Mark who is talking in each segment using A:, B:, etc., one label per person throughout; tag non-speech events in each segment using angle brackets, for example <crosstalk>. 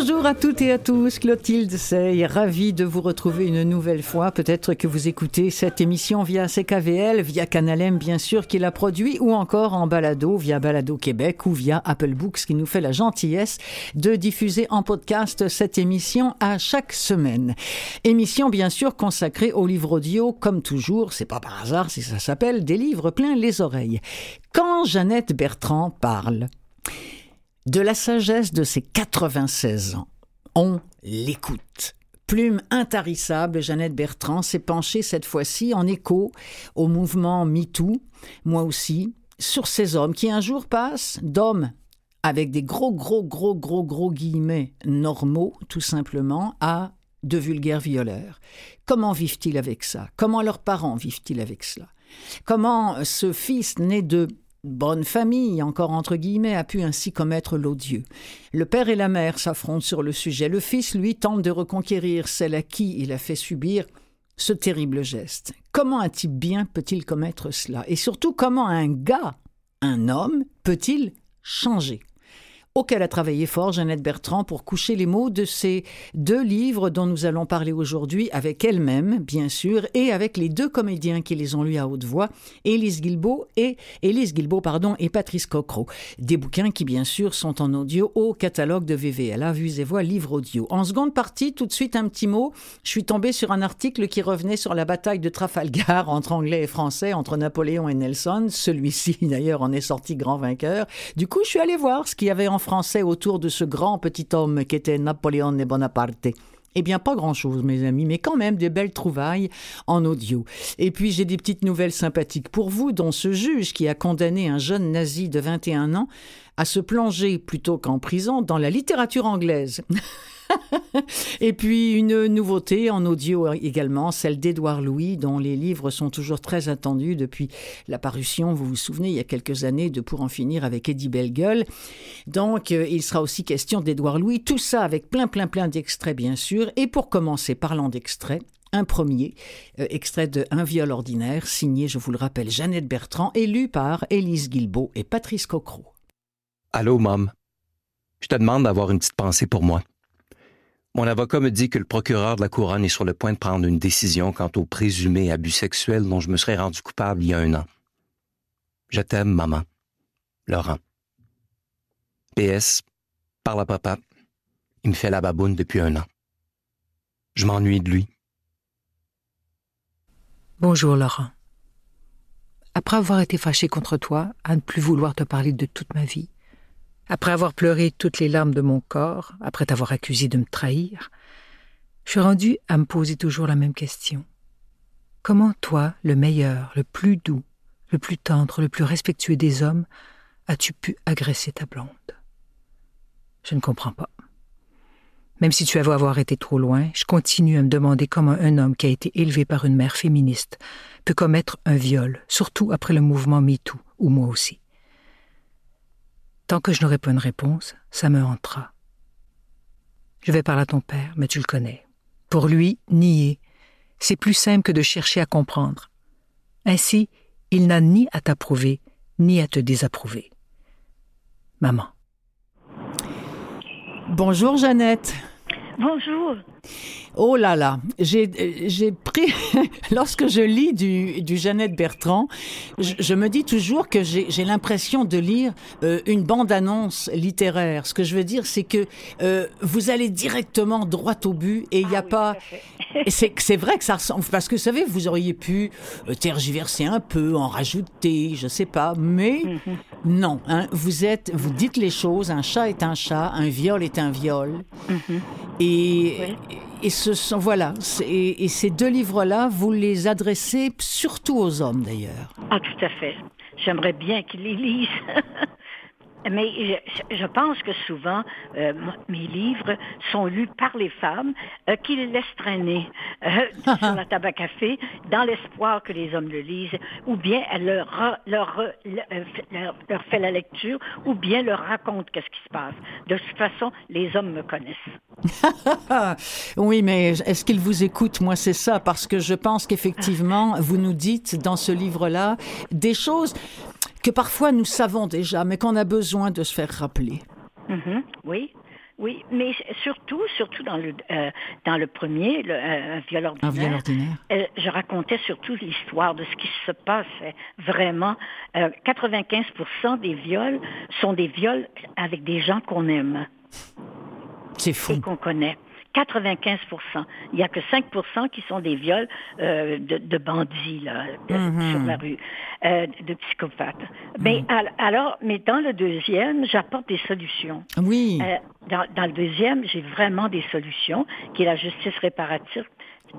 A: Bonjour à toutes et à tous, Clotilde Sey, ravie de vous retrouver une nouvelle fois. Peut-être que vous écoutez cette émission via CKVL, via Canalem bien sûr qui l'a produit, ou encore en balado via Balado Québec ou via Apple Books qui nous fait la gentillesse de diffuser en podcast cette émission à chaque semaine. Émission bien sûr consacrée aux livres audio, comme toujours, c'est pas par hasard si ça s'appelle Des livres plein les oreilles. Quand Jeannette Bertrand parle, de la sagesse de ses 96 ans. On l'écoute. Plume intarissable, Jeannette Bertrand s'est penchée cette fois-ci en écho au mouvement MeToo, moi aussi, sur ces hommes qui un jour passent d'hommes avec des gros, gros, gros, gros, gros guillemets normaux, tout simplement, à de vulgaires violeurs. Comment vivent-ils avec ça? Comment leurs parents vivent-ils avec cela? Comment ce fils né de bonne famille, encore entre guillemets, a pu ainsi commettre l'odieux. Le père et la mère s'affrontent sur le sujet. Le fils, lui, tente de reconquérir celle à qui il a fait subir ce terrible geste. Comment un type bien peut-il commettre cela? Et surtout, comment un gars, un homme, peut-il changer? Auquel a travaillé fort Jeannette Bertrand pour coucher les mots de ces deux livres dont nous allons parler aujourd'hui avec elle-même, bien sûr, et avec les deux comédiens qui les ont lus à haute voix, Élise Guilbeault et Élise Guilbeault, pardon, et Patrice Cocro. Des bouquins qui, bien sûr, sont en audio au catalogue de VVLA, Vues et Voix, livre audio. En seconde partie, tout de suite un petit mot. Je suis tombé sur un article qui revenait sur la bataille de Trafalgar <laughs> entre Anglais et Français, entre Napoléon et Nelson. Celui-ci, <laughs> d'ailleurs, en est sorti grand vainqueur. Du coup, je suis allé voir ce qu'il y avait en français autour de ce grand petit homme qu'était Napoléon et Bonaparte. Eh bien, pas grand-chose, mes amis, mais quand même des belles trouvailles en audio. Et puis, j'ai des petites nouvelles sympathiques pour vous, dont ce juge qui a condamné un jeune nazi de 21 ans à se plonger, plutôt qu'en prison, dans la littérature anglaise. <laughs> <laughs> Et puis une nouveauté en audio également, celle d'Édouard Louis, dont les livres sont toujours très attendus depuis la parution, vous vous souvenez, il y a quelques années, de Pour en finir avec Eddie Bellegueule. Donc euh, il sera aussi question d'Édouard Louis, tout ça avec plein plein plein d'extraits bien sûr. Et pour commencer, parlant d'extraits, un premier euh, extrait de Un viol ordinaire, signé, je vous le rappelle, Jeannette Bertrand, et lu par Élise Guilbeault et Patrice Cocro.
B: Allô, Mom. Je te demande d'avoir une petite pensée pour moi. Mon avocat me dit que le procureur de la couronne est sur le point de prendre une décision quant au présumé abus sexuel dont je me serais rendu coupable il y a un an. Je t'aime, maman. Laurent. PS, parle à papa. Il me fait la baboune depuis un an. Je m'ennuie de lui.
C: Bonjour, Laurent. Après avoir été fâché contre toi, à ne plus vouloir te parler de toute ma vie, après avoir pleuré toutes les larmes de mon corps, après t'avoir accusé de me trahir, je suis rendu à me poser toujours la même question. Comment toi, le meilleur, le plus doux, le plus tendre, le plus respectueux des hommes, as-tu pu agresser ta blonde? Je ne comprends pas. Même si tu avais avoir été trop loin, je continue à me demander comment un homme qui a été élevé par une mère féministe peut commettre un viol, surtout après le mouvement MeToo, ou moi aussi. Tant que je n'aurai pas une réponse, ça me hantera. Je vais parler à ton père, mais tu le connais. Pour lui, nier, c'est plus simple que de chercher à comprendre. Ainsi, il n'a ni à t'approuver, ni à te désapprouver. Maman.
A: Bonjour Jeannette.
D: Bonjour.
A: Oh là là, j'ai pris, <laughs> lorsque je lis du, du Jeannette Bertrand, je, je, me dis toujours que j'ai l'impression de lire euh, une bande-annonce littéraire. Ce que je veux dire, c'est que euh, vous allez directement droit au but et il n'y a
D: Ah oui,
A: pas... <laughs> C'est vrai que ça ressemble, parce que vous savez, vous auriez pu euh, tergiverser un peu, en rajouter, je sais pas, mais
D: Mhm.
A: non, hein, vous êtes, vous dites les choses, un chat est un chat, un viol est un viol.
D: Mhm.
A: Et,
D: Oui.
A: Et ce sont, voilà, et ces deux livres-là, vous les adressez surtout aux hommes d'ailleurs.
D: Ah, tout à fait. J'aimerais bien qu'ils les lisent. <laughs> Mais je, je, pense que souvent, euh, mes livres sont lus par les femmes euh, qui les laissent traîner euh, <laughs> sur la table à café dans l'espoir que les hommes le lisent, ou bien elle leur, leur, leur, leur fait la lecture, ou bien leur raconte qu'est-ce qui se passe. De toute façon, les hommes me connaissent. <laughs>
A: oui, mais est-ce qu'ils vous écoutent? Moi, c'est ça, parce que je pense qu'effectivement, vous nous dites dans ce livre-là des choses que parfois nous savons déjà, mais qu'on a besoin de se faire rappeler.
D: Mm-hmm. oui. Oui, mais surtout, surtout dans le euh, dans le premier, le, euh, viol ordinaire,
A: un viol ordinaire.
D: Euh, je racontais surtout l'histoire de ce qui se passe vraiment. 95% des viols sont des viols avec des gens qu'on aime.
A: C'est fou.
D: Et qu'on connaît. 95% Il n'y a que 5% qui sont des viols euh, de, de, bandits là, mm-hmm. sur la rue, euh, de psychopathes. Mais mm-hmm. alors, mais dans le deuxième, j'apporte des solutions.
A: Oui.
D: Euh, dans, dans, le deuxième, j'ai vraiment des solutions, qui est la justice réparative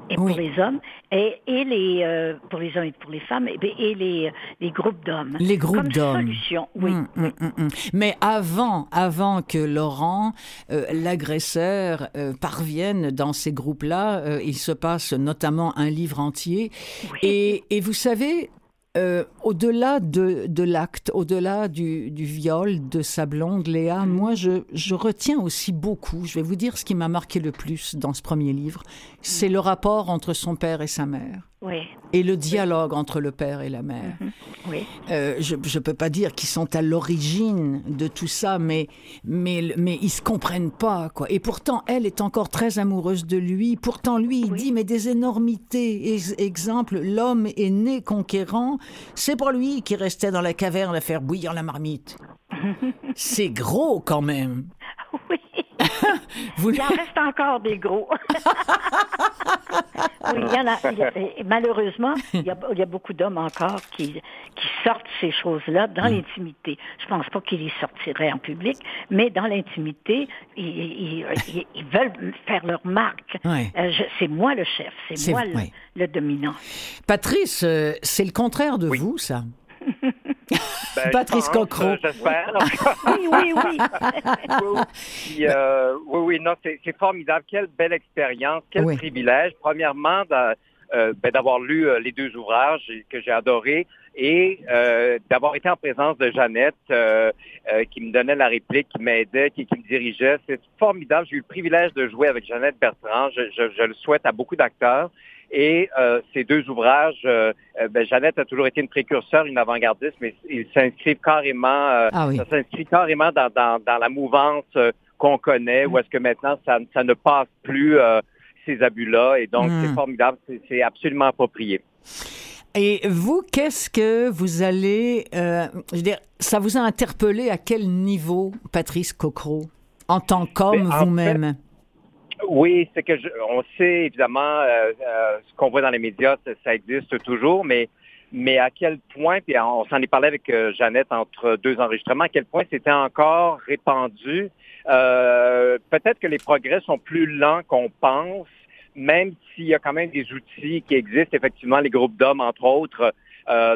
D: et pour les hommes et, et les euh, pour les hommes et pour les femmes et, et les, les groupes d'hommes.
A: Les groupes d'hommes.
D: Solution, oui. Hum, hum,
A: hum, Mais avant avant que Laurent euh, l'agresseur euh, parvienne dans ces groupes-là, il se passe notamment un livre entier et, et vous savez euh, au-delà de, de l'acte, au-delà du, du, viol de sa blonde Léa, mm. moi je, je, retiens aussi beaucoup, je vais vous dire ce qui m'a marqué le plus dans ce premier livre, c'est mm. le rapport entre son père et sa mère.
D: Oui.
A: Et le dialogue entre le père et la mère.
D: Mm-hmm. Oui.
A: Euh, je ne peux pas dire qu'ils sont à l'origine de tout ça, mais, mais, mais ils se comprennent pas. Quoi. Et pourtant, elle est encore très amoureuse de lui. Pourtant, lui, il dit, mais des énormités. exemple, l'homme est né conquérant. C'est pour lui qui restait dans la caverne à faire bouillir la marmite. <laughs> C'est gros quand même.
D: Oui. <laughs> Il en reste encore des gros. <laughs> oui, il y en a, malheureusement, il y a, beaucoup d'hommes encore qui, qui sortent ces choses-là dans mm. l'intimité. Je pense pas qu'ils les sortiraient en public, mais dans l'intimité, ils, veulent faire leur marque. Euh, c'est moi le chef, c'est moi le, dominant.
A: Patrice, euh, c'est le contraire de vous, ça? Patrice Cocro.
E: J'espère. <laughs>
D: oui, oui, oui. <laughs>
E: oui, euh, oui, oui, non, c'est formidable. Quelle belle expérience, quel privilège. Premièrement, euh, ben, d'avoir lu euh, les deux ouvrages que j'ai adorés et d'avoir été en présence de Jeannette qui me donnait la réplique, qui m'aidait, qui, me dirigeait. C'est formidable. J'ai eu le privilège de jouer avec Jeannette Bertrand. je le souhaite à beaucoup d'acteurs. Et euh, ces deux ouvrages, euh, euh, ben, Jeannette a toujours été une précurseur, une avant-gardiste, mais ils s'inscrivent carrément, euh,
A: ah
E: ça s'inscrit carrément dans, dans, dans, la mouvance qu'on connaît, où est-ce que maintenant ça, ça, ne passe plus ces abus-là, et donc c'est hmm. formidable, c'est absolument approprié.
A: Et vous, qu'est-ce que vous allez, je veux dire, ça vous a interpellé à quel niveau, Patrice Cocro, en tant qu'homme ben, vous-même?
E: Oui, c'est que je, on sait évidemment euh, euh, ce qu'on voit dans les médias, ça, existe toujours, mais mais à quel point, puis on s'en est parlé avec euh, Jeannette entre deux enregistrements, à quel point c'était encore répandu. Peut-être que les progrès sont plus lents qu'on pense, même s'il y a quand même des outils qui existent, effectivement, les groupes d'hommes, entre autres.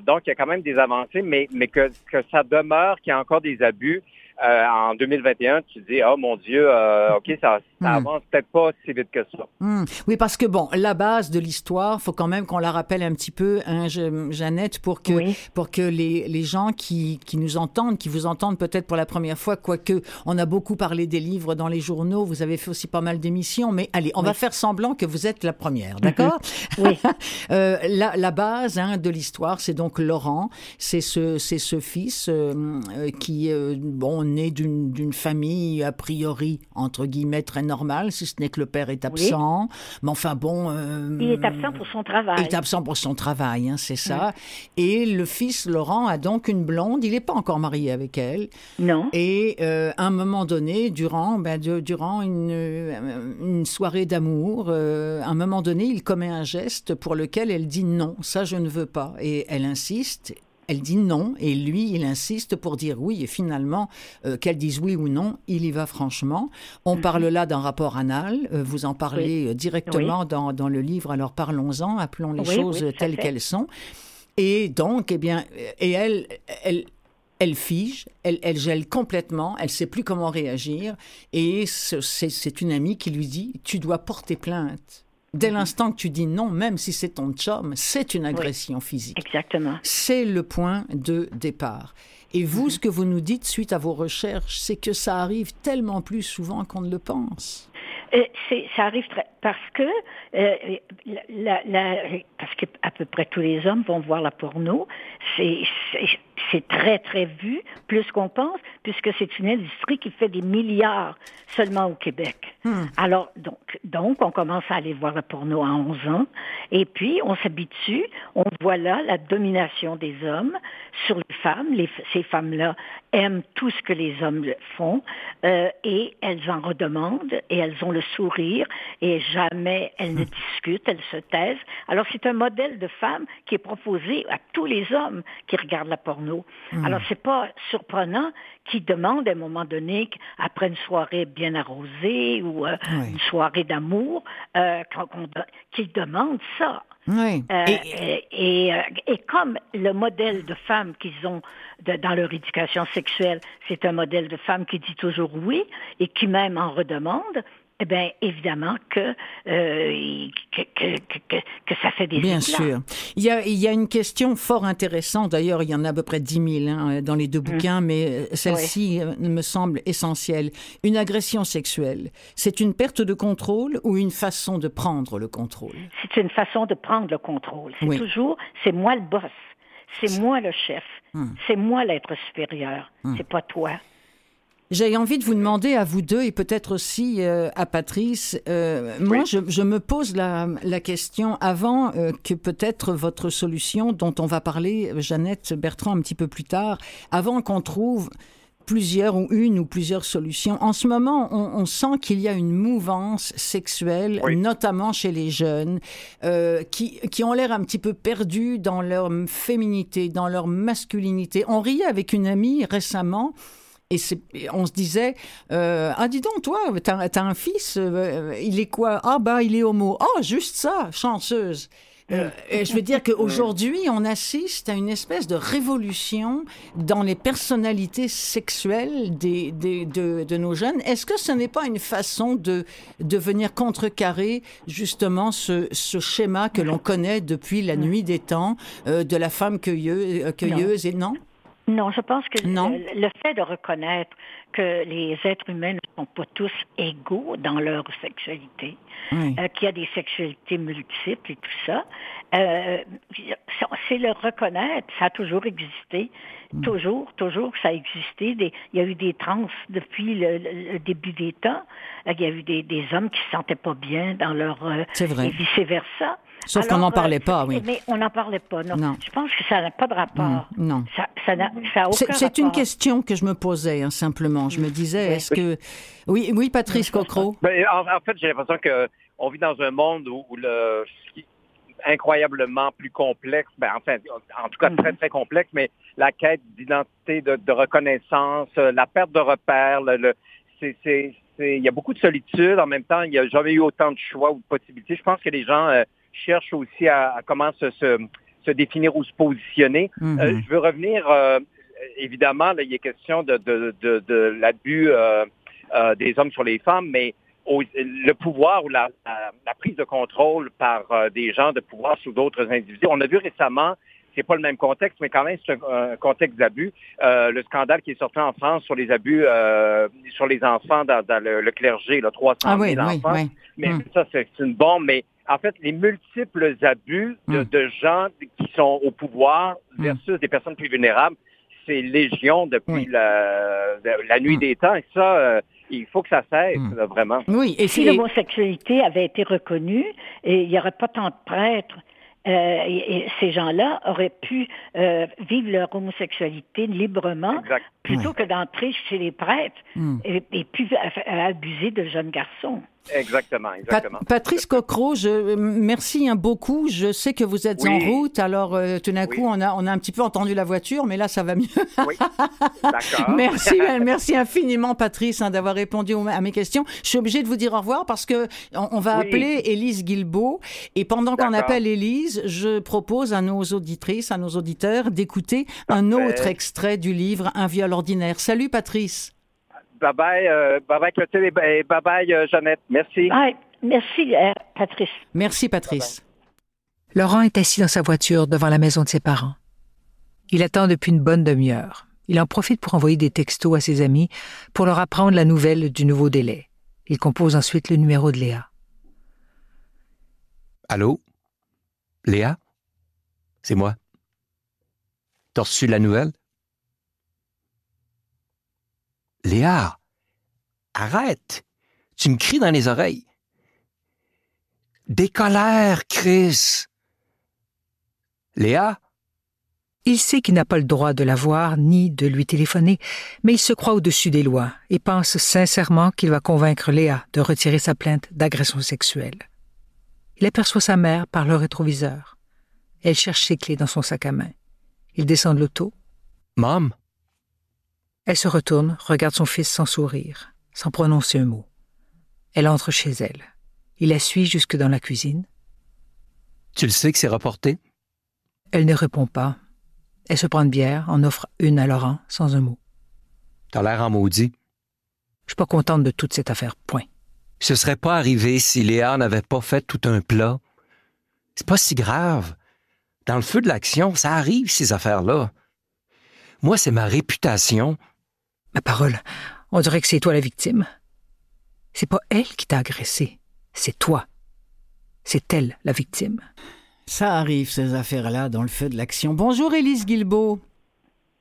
E: donc, il y a quand même des avancées, mais, mais que, que ça demeure, qu'il y a encore des abus. Euh, en 2021, tu dis, oh mon Dieu, euh, OK, ça, ça hmm. avance peut-être pas si vite que ça.
A: Hmm. Oui, parce que bon, la base de l'histoire, faut quand même qu'on la rappelle un petit peu, hein, Jeannette, pour que, pour que les, les gens qui, qui nous entendent, qui vous entendent peut-être pour la première fois, quoique on a beaucoup parlé des livres dans les journaux, vous avez fait aussi pas mal d'émissions, mais allez, on va faire semblant que vous êtes la première, d'accord? <laughs>
D: Oui. <laughs>
A: euh, la, la, base hein, de l'histoire, c'est donc Laurent, c'est ce, c'est ce fils euh, qui, bon, né d'une famille a priori entre guillemets très normale, si ce n'est que le père est absent. Mais enfin bon.
D: Euh, il est absent pour son travail.
A: Il est absent pour son travail, hein, c'est ça. Et le fils Laurent a donc une blonde. Il n'est pas encore marié avec elle.
D: Non.
A: Et euh, à un moment donné, durant ben, durant une, euh, une soirée d'amour, à un moment donné, il commet un geste pour lequel elle dit non, ça je ne veux pas. Et elle insiste elle dit non, et lui, il insiste pour dire oui, et finalement, euh, qu'elle dise oui ou non, il y va franchement. On mhm. parle là d'un rapport anal, euh, vous en parlez euh, directement dans, dans, le livre, alors parlons-en, appelons les choses telles qu'elles sont. Et donc, eh bien, et elle, elle, elle fige, elle, elle gèle complètement, elle sait plus comment réagir, et c'est une amie qui lui dit, tu dois porter plainte. Dès l'instant que tu dis non, même si c'est ton chum, c'est une agression physique.
D: Exactement.
A: C'est le point de départ. Et vous, mhm. ce que vous nous dites suite à vos recherches, c'est que ça arrive tellement plus souvent qu'on ne le pense.
D: Euh, ça arrive très, parce que euh, la, la, parce que à peu près tous les hommes vont voir la porno. C'est c'est très, très vu, plus qu'on pense, puisque c'est une industrie qui fait des milliards seulement au Québec. Hmm. Alors, donc, donc, on commence à aller voir le porno à 11 ans, et puis on s'habitue, on voit là la domination des hommes sur les femmes. Les, ces femmes-là aiment tout ce que les hommes font, euh, et elles en redemandent, et elles ont le sourire, et jamais elles ne hmm. discutent, elles se taisent. Alors, c'est un modèle de femme qui est proposé à tous les hommes qui regardent la porno. Hmm. Alors, c'est pas surprenant qu'ils demandent à un moment donné, après une soirée bien arrosée ou euh, une soirée d'amour, euh, qu'ils demandent ça.
A: Euh,
D: et, et, comme le modèle de femme qu'ils ont dans leur éducation sexuelle, c'est un modèle de femme qui dit toujours oui et qui même en redemande, eh bien, évidemment que, euh, que, que, que, ça fait des
A: Bien sûr. Il y, a, il y a une question fort intéressante, d'ailleurs, il y en a à peu près 10 000 hein, dans les deux mmh. bouquins, mais euh, celle-ci euh, me semble essentielle. Une agression sexuelle, c'est une perte de contrôle ou une façon de prendre le contrôle?
D: C'est une façon de prendre le contrôle. C'est toujours, c'est moi le boss, c'est moi le chef, mmh. c'est moi l'être supérieur, mmh. c'est pas toi.
A: J'ai envie de vous demander à vous deux et peut-être aussi euh, à Patrice, euh, moi je, me pose la, question avant euh, que peut-être votre solution dont on va parler, Jeannette Bertrand, un petit peu plus tard, avant qu'on trouve plusieurs ou une ou plusieurs solutions. En ce moment, on, sent qu'il y a une mouvance sexuelle, notamment chez les jeunes, qui, qui ont l'air un petit peu perdus dans leur féminité, dans leur masculinité. On riait avec une amie récemment et, on se disait, euh, ah dis donc, toi, t'as as un fils, euh, il est quoi? Ah bah il est homo. Ah juste ça, chanceuse. Euh, et je veux dire <laughs> qu'aujourd'hui, on assiste à une espèce de révolution dans les personnalités sexuelles des, des, de, de, nos jeunes. Est-ce que ce n'est pas une façon de, de venir contrecarrer justement ce, ce schéma que l'on connaît depuis la nuit des temps de la femme cueilleuse, cueilleuse et non?
D: Non, je pense que Le, fait de reconnaître que les êtres humains ne sont pas tous égaux dans leur sexualité, euh, qu'il y a des sexualités multiples et tout ça, euh, c'est le reconnaître. Ça a toujours existé. Mm. Toujours, toujours, ça a existé. il y a eu des trans depuis le, début des temps. Il y a eu des, des, hommes qui se sentaient pas bien dans leur... Euh,
A: vrai.
D: Et vice-versa.
A: Sauf qu'on n'en parlait pas, oui.
D: Mais on n'en parlait pas, non. Je pense que ça n'a pas de rapport.
A: Non.
D: Ça, ça n'a aucun
A: C'est une question que je me posais, hein, simplement. Je me disais, est-ce que... Oui, oui, Patrice Cocro. <laughs>
E: Ben, en, fait, j'ai l'impression qu'on vit dans un monde où, le incroyablement plus complexe, ben, enfin, en tout cas très, mm-hmm. très complexe, mais la quête d'identité, de, reconnaissance, euh, la perte de repères, le, c'est, il y a beaucoup de solitude. En même temps, il n'y a jamais eu autant de choix ou de possibilités. Je pense que les gens euh, cherche aussi à, comment se, se, définir ou se positionner. Mhm. Euh, je veux revenir, euh, évidemment, là, il est question de, de, de, de l'abus euh, des hommes sur les femmes, mais le pouvoir ou la, la, prise de contrôle par des gens de pouvoir sur d'autres individus. On a vu récemment c'est pas le même contexte, mais quand même, c'est un, contexte d'abus. le scandale qui est sorti en France sur les abus sur les enfants dans, le, clergé, là, 300 ah, 000 enfants. Mais hmm. ça, c'est une bombe. Mais en fait, les multiples abus de, hmm. gens qui sont au pouvoir hmm. versus des personnes plus vulnérables, c'est légion depuis la, nuit hmm. des temps. Et ça, euh, il faut que ça cesse, vraiment.
D: Oui, et si l'homosexualité avait été reconnue, et il n'y aurait pas tant de prêtres euh, et, ces gens-là auraient pu euh, vivre leur homosexualité librement plutôt que d'entrer chez les prêtres et, et puis abuser de jeunes garçons.
E: Exactement, exactement.
A: Patrice Cocro, je, merci hein, beaucoup. Je sais que vous êtes en route, alors euh, tout d'un coup, on, a, on a un petit peu entendu la voiture, mais là, ça va mieux.
E: oui, <laughs> d'accord.
A: merci, merci infiniment, Patrice, hein, d'avoir répondu à mes questions. Je suis obligée de vous dire au revoir parce que on, va appeler Élise Guilbeault. Et pendant qu'on appelle Élise, je propose à nos auditrices, à nos auditeurs, d'écouter un autre extrait du livre Un viol ordinaire. Salut, Patrice.
E: Bye bye, euh, bye bye Clotilde et bye bye euh, Jeannette. Merci.
D: merci euh, Patrice.
A: Merci Patrice.
C: Laurent est assis dans sa voiture devant la maison de ses parents. Il attend depuis une bonne demi-heure. Il en profite pour envoyer des textos à ses amis pour leur apprendre la nouvelle du nouveau délai. Il compose ensuite le numéro de Léa.
B: Allô? Léa? C'est moi. T'as reçu la nouvelle? Léa, arrête. Tu me cries dans les oreilles. Décolère, Chris. Léa?
C: Il sait qu'il n'a pas le droit de la voir ni de lui téléphoner, mais il se croit au-dessus des lois et pense sincèrement qu'il va convaincre Léa de retirer sa plainte d'agression sexuelle. Il aperçoit sa mère par le rétroviseur. Elle cherche ses clés dans son sac à main. Il descend de l'auto.
B: Maman?
C: Elle se retourne, regarde son fils sans sourire, sans prononcer un mot. Elle entre chez elle. Il la suit jusque dans la cuisine.
B: Tu le sais que c'est rapporté?
C: Elle ne répond pas. Elle se prend une bière, en offre une à Laurent, sans un mot.
B: T'as l'air en maudit.
C: Je suis pas contente de toute cette affaire, point.
B: Ce serait pas arrivé si Léa n'avait pas fait tout un plat. C'est pas si grave. Dans le feu de l'action, ça arrive, ces affaires-là. Moi, c'est ma réputation,
C: Ma parole, on dirait que c'est toi la victime. C'est pas elle qui t'a agressé, c'est toi. C'est elle la victime.
A: Ça arrive, ces affaires-là, dans le feu de l'action. Bonjour, Élise Guilbeault.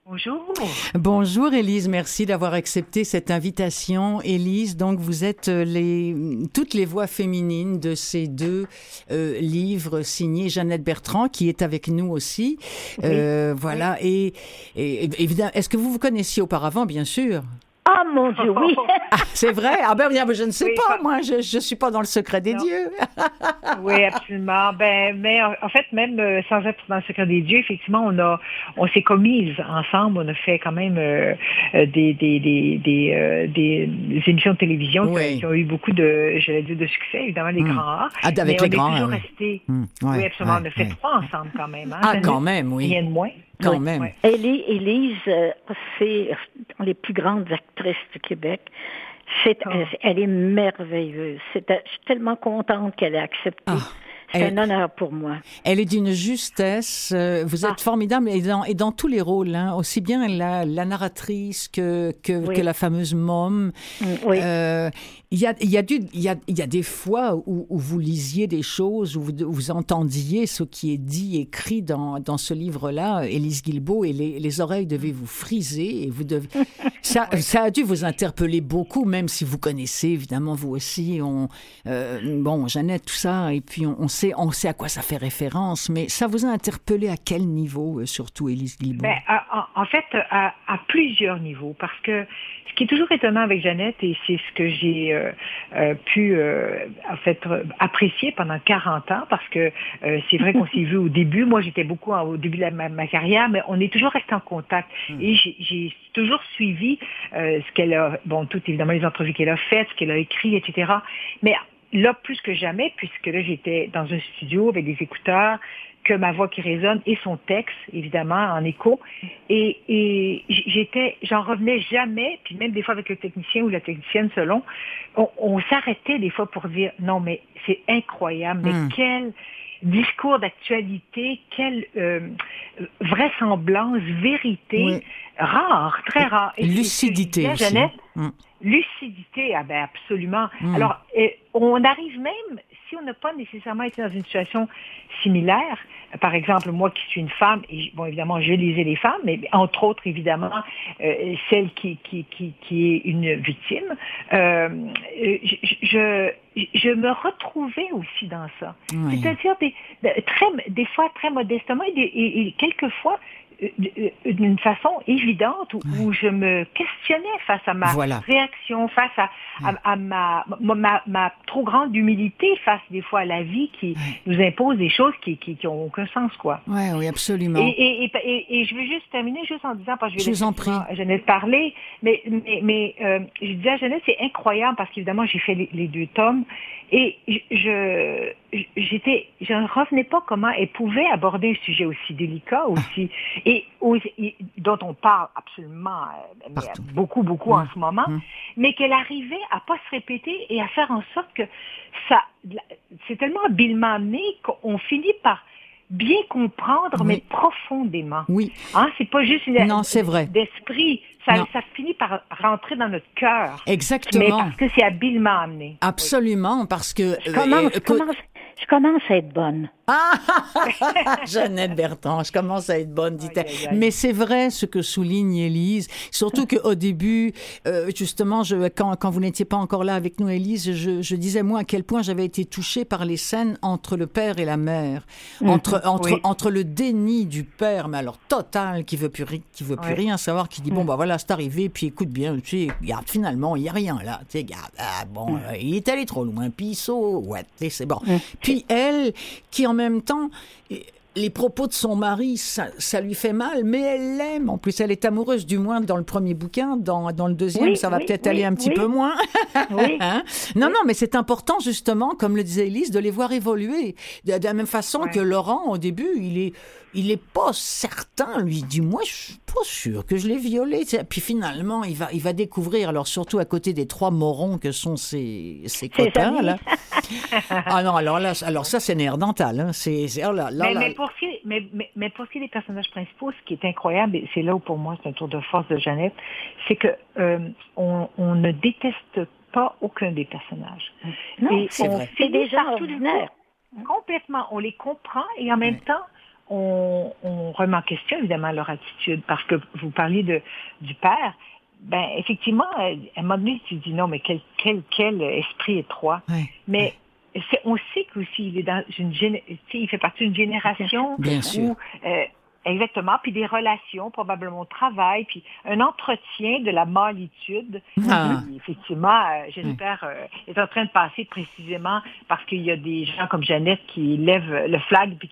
F: Bonjour.
A: Bonjour Élise, merci d'avoir accepté cette invitation. Élise, donc vous êtes euh, les, toutes les voix féminines de ces deux euh, livres signés Jeannette Bertrand, qui est avec nous aussi. Euh, voilà, et, et évidemment, est-ce que vous vous connaissiez auparavant, bien sûr?
D: Ah, mon Dieu, oui. <laughs>
A: Ah, c'est vrai? Ah ben, je ne sais pas, moi, je ne suis pas dans le secret des dieux. <laughs>
F: oui, absolument. Ben, mais en, fait, même euh, sans être dans le secret des dieux, effectivement, on a, on s'est commises ensemble. On a fait quand même euh, euh, des, des, des, des, des, émissions de télévision qui, ont eu beaucoup de, je dire, de succès, évidemment, les hmm. grands A.
A: Ah, avec les grands
F: On est toujours restés. Hmm. oui, absolument. on a fait trois ensemble quand même. Hein.
A: Ah, quand même, oui.
F: Rien de moins.
A: Quand même.
D: Élise, c'est les plus grandes actrices du Québec. Ah. Elle est merveilleuse. je suis tellement contente qu'elle ait accepté. Ah. C'est un honneur pour moi.
A: Elle est d'une justesse. Euh, vous êtes ah. formidable et dans, et dans tous les rôles, hein, aussi bien la, la narratrice que, que, que, la fameuse môme.
D: Mm, oui.
A: Euh, il y a, il y, a du, il y, a, il y a des fois où, où, vous lisiez des choses, où vous, vous, entendiez ce qui est dit, écrit dans, dans ce livre-là, Élise Guilbeault, et les, les, oreilles devaient vous friser. Et vous devez... <laughs> ça, ça a dû vous interpeller beaucoup, même si vous connaissez, évidemment, vous aussi. On, euh, bon, Jeannette, tout ça, et puis on, on sait on sait à quoi ça fait référence, mais ça vous a interpellé à quel niveau, euh, surtout, Élise Guilbault?
F: Ben, en, fait, à, plusieurs niveaux, parce que ce qui est toujours étonnant avec Jeannette, et c'est ce que j'ai euh, pu en fait apprécier pendant 40 ans, parce que c'est vrai qu'on <laughs> s'est vu au début, moi j'étais beaucoup au début de ma, carrière, mais on est toujours resté en contact. Hmm. Et j'ai toujours suivi ce qu'elle a, bon, tout évidemment les entrevues qu'elle a faites, ce qu'elle a écrit, etc. Mais là, plus que jamais, puisque là, j'étais dans un studio avec des écouteurs, que ma voix qui résonne et son texte, évidemment, en écho. Et, et j'étais, j'en revenais jamais, puis même des fois avec le technicien ou la technicienne selon, on, s'arrêtait des fois pour dire non, mais c'est incroyable, mais hmm. quel discours d'actualité, quelle euh, vraisemblance, vérité rare, très rare.
A: Lucidité.
F: Jeannette, hmm. Lucidité, ah ben absolument. Hmm. Alors, on arrive même, si on n'a pas nécessairement été dans une situation similaire, par exemple, moi qui suis une femme, et bon, évidemment, je lisais les femmes, mais entre autres, évidemment, euh, celle qui, qui, qui, qui, est une victime, euh, je, je, me retrouvais aussi dans ça. C'est-à-dire des, très, des fois très modestement et, et quelquefois d'une façon évidente où, je me questionnais face à ma réaction, face à, à, ma, ma, ma, trop grande humilité face des fois à la vie qui nous impose des choses qui, qui, qui ont aucun sens, quoi.
A: Ouais, oui, absolument.
F: Et, et, et, je veux juste terminer juste en disant, parce que je vais
A: je vous en prie.
F: Jeannette parler, mais, mais, mais euh, je disais à Jeannette, c'est incroyable parce qu'évidemment, j'ai fait les, deux tomes et je, j'étais, je ne revenais pas comment elle pouvait aborder un sujet aussi délicat, aussi, et, dont on parle absolument euh, beaucoup, beaucoup en mmh. ce moment, mmh. mais qu'elle arrivait à pas se répéter et à faire en sorte que ça, c'est tellement habilement amené qu'on finit par bien comprendre, mais profondément.
A: Oui.
F: Hein, c'est pas juste une
A: non, c'est vrai.
F: d'esprit. Ça, ça, finit par rentrer dans notre cœur.
A: Exactement.
F: Mais parce que c'est habilement amené.
A: Absolument, parce que...
D: Je commence, je commence, je commence à être bonne.
A: Ah, <laughs> Jeannette Bertrand, je commence à être bonne, dit-elle. Mais c'est vrai ce que souligne Élise, surtout qu'au début, euh, justement, je, quand, quand vous n'étiez pas encore là avec nous, Élise, je, je, disais moi à quel point j'avais été touchée par les scènes entre le père et la mère, mhm. entre entre entre le déni du père, mais alors total, qui veut plus qui veut plus rien savoir, qui dit bon bah voilà c'est arrivé, puis écoute bien, tu sais, regarde finalement il y a rien là, tu sais, regarde, ah, bon, euh, il est allé trop loin, puis ouais, c'est bon. Puis elle, qui en même temps, les propos de son mari, ça, lui fait mal, mais elle l'aime. En plus, elle est amoureuse, du moins dans le premier bouquin. Dans, dans le deuxième, ça va peut-être aller un petit peu moins. <laughs> Hein? non, non, mais c'est important, justement, comme le disait Elise, de les voir évoluer. De, de la même façon que Laurent, au début, il est il est pas certain, lui dit, moi, je suis pas sûr que je l'ai violé. Puis finalement, il va, il va découvrir, alors surtout à côté des trois morons que sont ses, ses copains, là. <laughs> ah non, alors là, alors ça, c'est néerdental, hein. C'est, oh là, là,
F: mais, mais, pour ce qui, mais, mais, pour ce qui est des personnages principaux, ce qui est incroyable, et c'est là où pour moi c'est un tour de force de Jeannette, c'est que euh, on, on ne déteste pas aucun des personnages.
D: Non, c'est vrai. C'est déjà ordinaire.
F: Complètement. On les comprend et en même temps, on, remet en question évidemment leur attitude parce que vous parliez de, du père. Ben effectivement, à un moment donné, tu dis non, mais quel, quel, quel esprit étroit. mais on sait qu'aussi il est dans une il fait partie d'une génération où euh, Exactement. Puis des relations, probablement au travail, puis un entretien de la malitude. Ah. effectivement, euh, j'espère, euh, est en train de passer précisément parce qu'il y a des gens comme Jeannette qui lèvent le flag, puis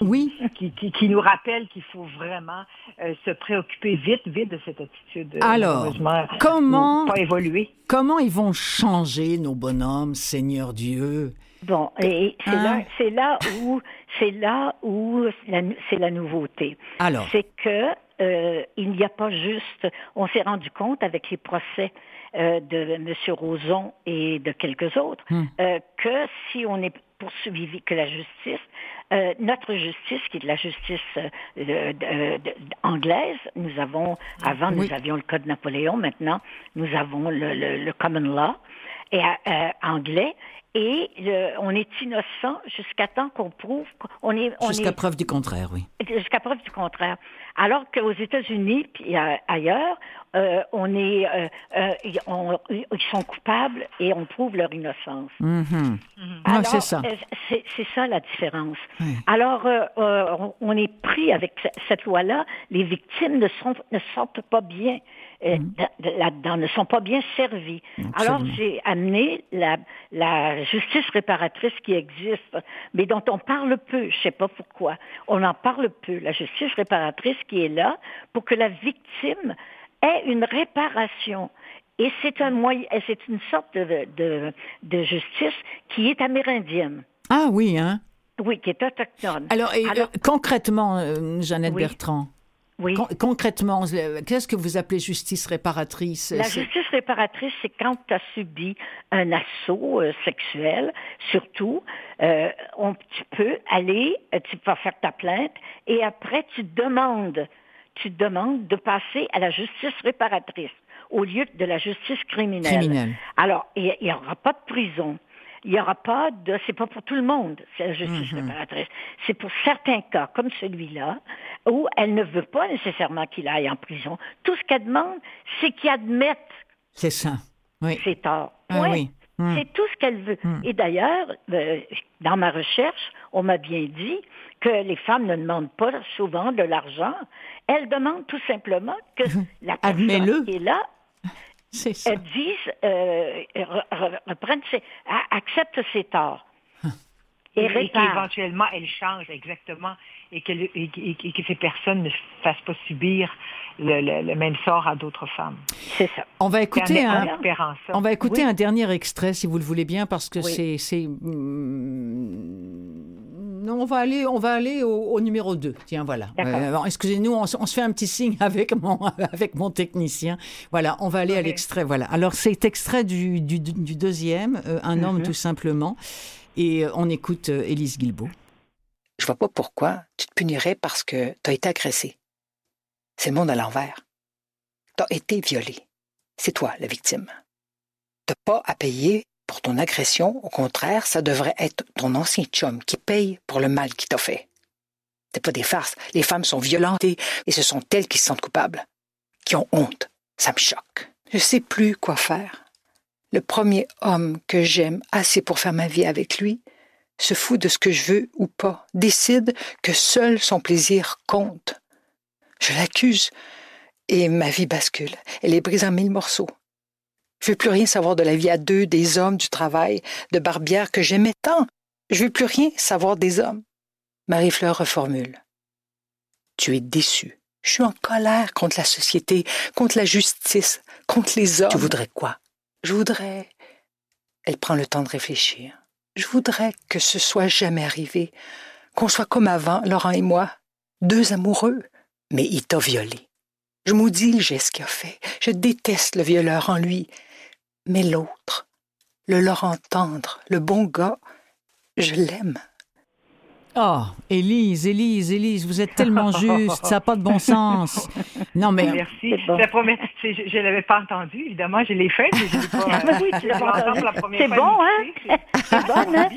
F: qui, qui, qui, nous rappellent qu'il faut vraiment euh, se préoccuper vite, vite de cette attitude.
A: Alors, comment,
F: pas évoluer.
A: comment ils vont changer nos bonhommes, Seigneur Dieu?
D: Bon, et c'est là, hein? c'est là où c'est là où c'est la nouveauté.
A: Alors,
D: c'est que euh, il n'y a pas juste. On s'est rendu compte avec les procès euh, de M. Roson et de quelques autres hmm. euh, que si on est poursuivi, que la justice, euh, notre justice, qui est la justice euh, anglaise, nous avons, avant nous avions le Code Napoléon, maintenant nous avons le, le common law et, anglais, et on est innocent jusqu'à temps qu'on prouve qu'on est...
A: Jusqu'à preuve du contraire, oui.
D: Jusqu'à preuve du contraire. Alors qu'aux États-Unis puis ailleurs, euh, on est, euh, euh, ils sont coupables et on prouve leur innocence.
A: Ah, c'est ça.
D: C'est ça la différence. Alors, on est pris avec cette loi-là. Les victimes ne, sont, ne sentent pas bien. Mm. là-dedans, ne sont pas bien servis. Alors, j'ai amené la, la, justice réparatrice qui existe, mais dont on parle peu, je sais pas pourquoi. On en parle peu. La justice réparatrice qui est là pour que la victime ait une réparation. Et c'est un moyen, c'est une sorte de, de, de, justice qui est amérindienne.
A: Ah oui, hein?
D: Oui, qui est autochtone.
A: Alors, euh, concrètement, euh, Jeannette Bertrand, concrètement, qu'est-ce que vous appelez justice réparatrice?
D: La justice réparatrice, c'est quand tu as subi un assaut euh, sexuel, surtout, euh, on, tu peux aller, euh, tu vas faire ta plainte et après tu demandes, tu demandes de passer à la justice réparatrice au lieu de la justice criminelle.
A: criminelle.
D: Alors, il n'y aura pas de prison il n'y aura pas de, c'est pas pour tout le monde, c'est la justice mhm. réparatrice. C'est pour certains cas, comme celui-là, où elle ne veut pas nécessairement qu'il aille en prison. Tout ce qu'elle demande, c'est qu'il admette.
A: C'est ça. Oui.
D: C'est tort.
A: Ah oui. Hmm.
D: C'est tout ce qu'elle veut.
A: Hmm.
D: Et d'ailleurs, euh, dans ma recherche, on m'a bien dit que les femmes ne demandent pas souvent de l'argent. Elles demandent tout simplement que la
A: Admets-le.
D: personne qui est là
A: ça.
D: euh, dise, euh, re- re- reprenne ses- a- accepte ses torts. <laughs>
F: Et,
D: Et
F: qu'éventuellement, elle change exactement et que, le- et, et- et que ces personnes ne fassent pas subir le, le- le même sort à d'autres femmes.
D: C'est ça.
A: On va
F: C'est
A: écouter un,
F: ça.
A: On va écouter
D: Oui.
A: un dernier extrait, si vous le voulez bien, parce que
D: Oui.
A: c'est, c'est, hum, non, on va aller, on va aller au, au numéro 2. Tiens, voilà. Euh, excusez-nous, on, se- on se fait un petit signe <laughs> avec mon, avec mon technicien. Voilà, on va aller à l'extrait. Voilà. Alors, c'est extrait du, du, du deuxième, euh, Un homme
D: Mhm.
A: tout simplement. Et euh, on écoute euh, Élise Guilbeault.
G: Je vois pas pourquoi tu te punirais parce que t'as été agressé. C'est le monde à l'envers. T'as été violé. C'est toi la victime. T'as pas à payer pour ton agression. Au contraire, ça devrait être ton ancien chum qui paye pour le mal qu'il t'a fait. C'est pas des farces. Les femmes sont violentées et ce sont elles qui se sentent coupables, qui ont honte. Ça me choque. Je sais plus quoi faire. Le premier homme que j'aime assez pour faire ma vie avec lui se fout de ce que je veux ou pas, décide que seul son plaisir compte. Je l'accuse et ma vie bascule. Elle est brisée en mille morceaux. Je veux plus rien savoir de la vie à deux, des hommes, du travail, de Barbière que j'aimais tant. Je veux plus rien savoir des hommes. Marie-Fleur reformule. Tu es déçu. Je suis en colère contre la société, contre la justice, contre les hommes. Tu voudrais quoi? Je voudrais. Elle prend le temps de réfléchir. Je voudrais que ce soit jamais arrivé, qu'on soit comme avant, Laurent et moi, deux amoureux. Mais il t'a violé. Je maudis le geste qu'il a fait. Je déteste le violeur en lui. Mais l'autre, le Laurent tendre, le bon gars, je l'aime.
A: Oh, Élise, Élise, Élise, vous êtes tellement <laughs> juste, ça n'a pas de bon sens. Non, mais
F: Merci.
D: Bon.
F: La première- je ne l'avais pas entendu, évidemment. Je l'ai fait, mais je l'ai pas.
D: Oui, tu l'as
F: je l'ai
D: pas
F: entendu
D: entendu.
F: pour la première
D: C'est bon, hein?
F: C'est-
D: bonne, hein?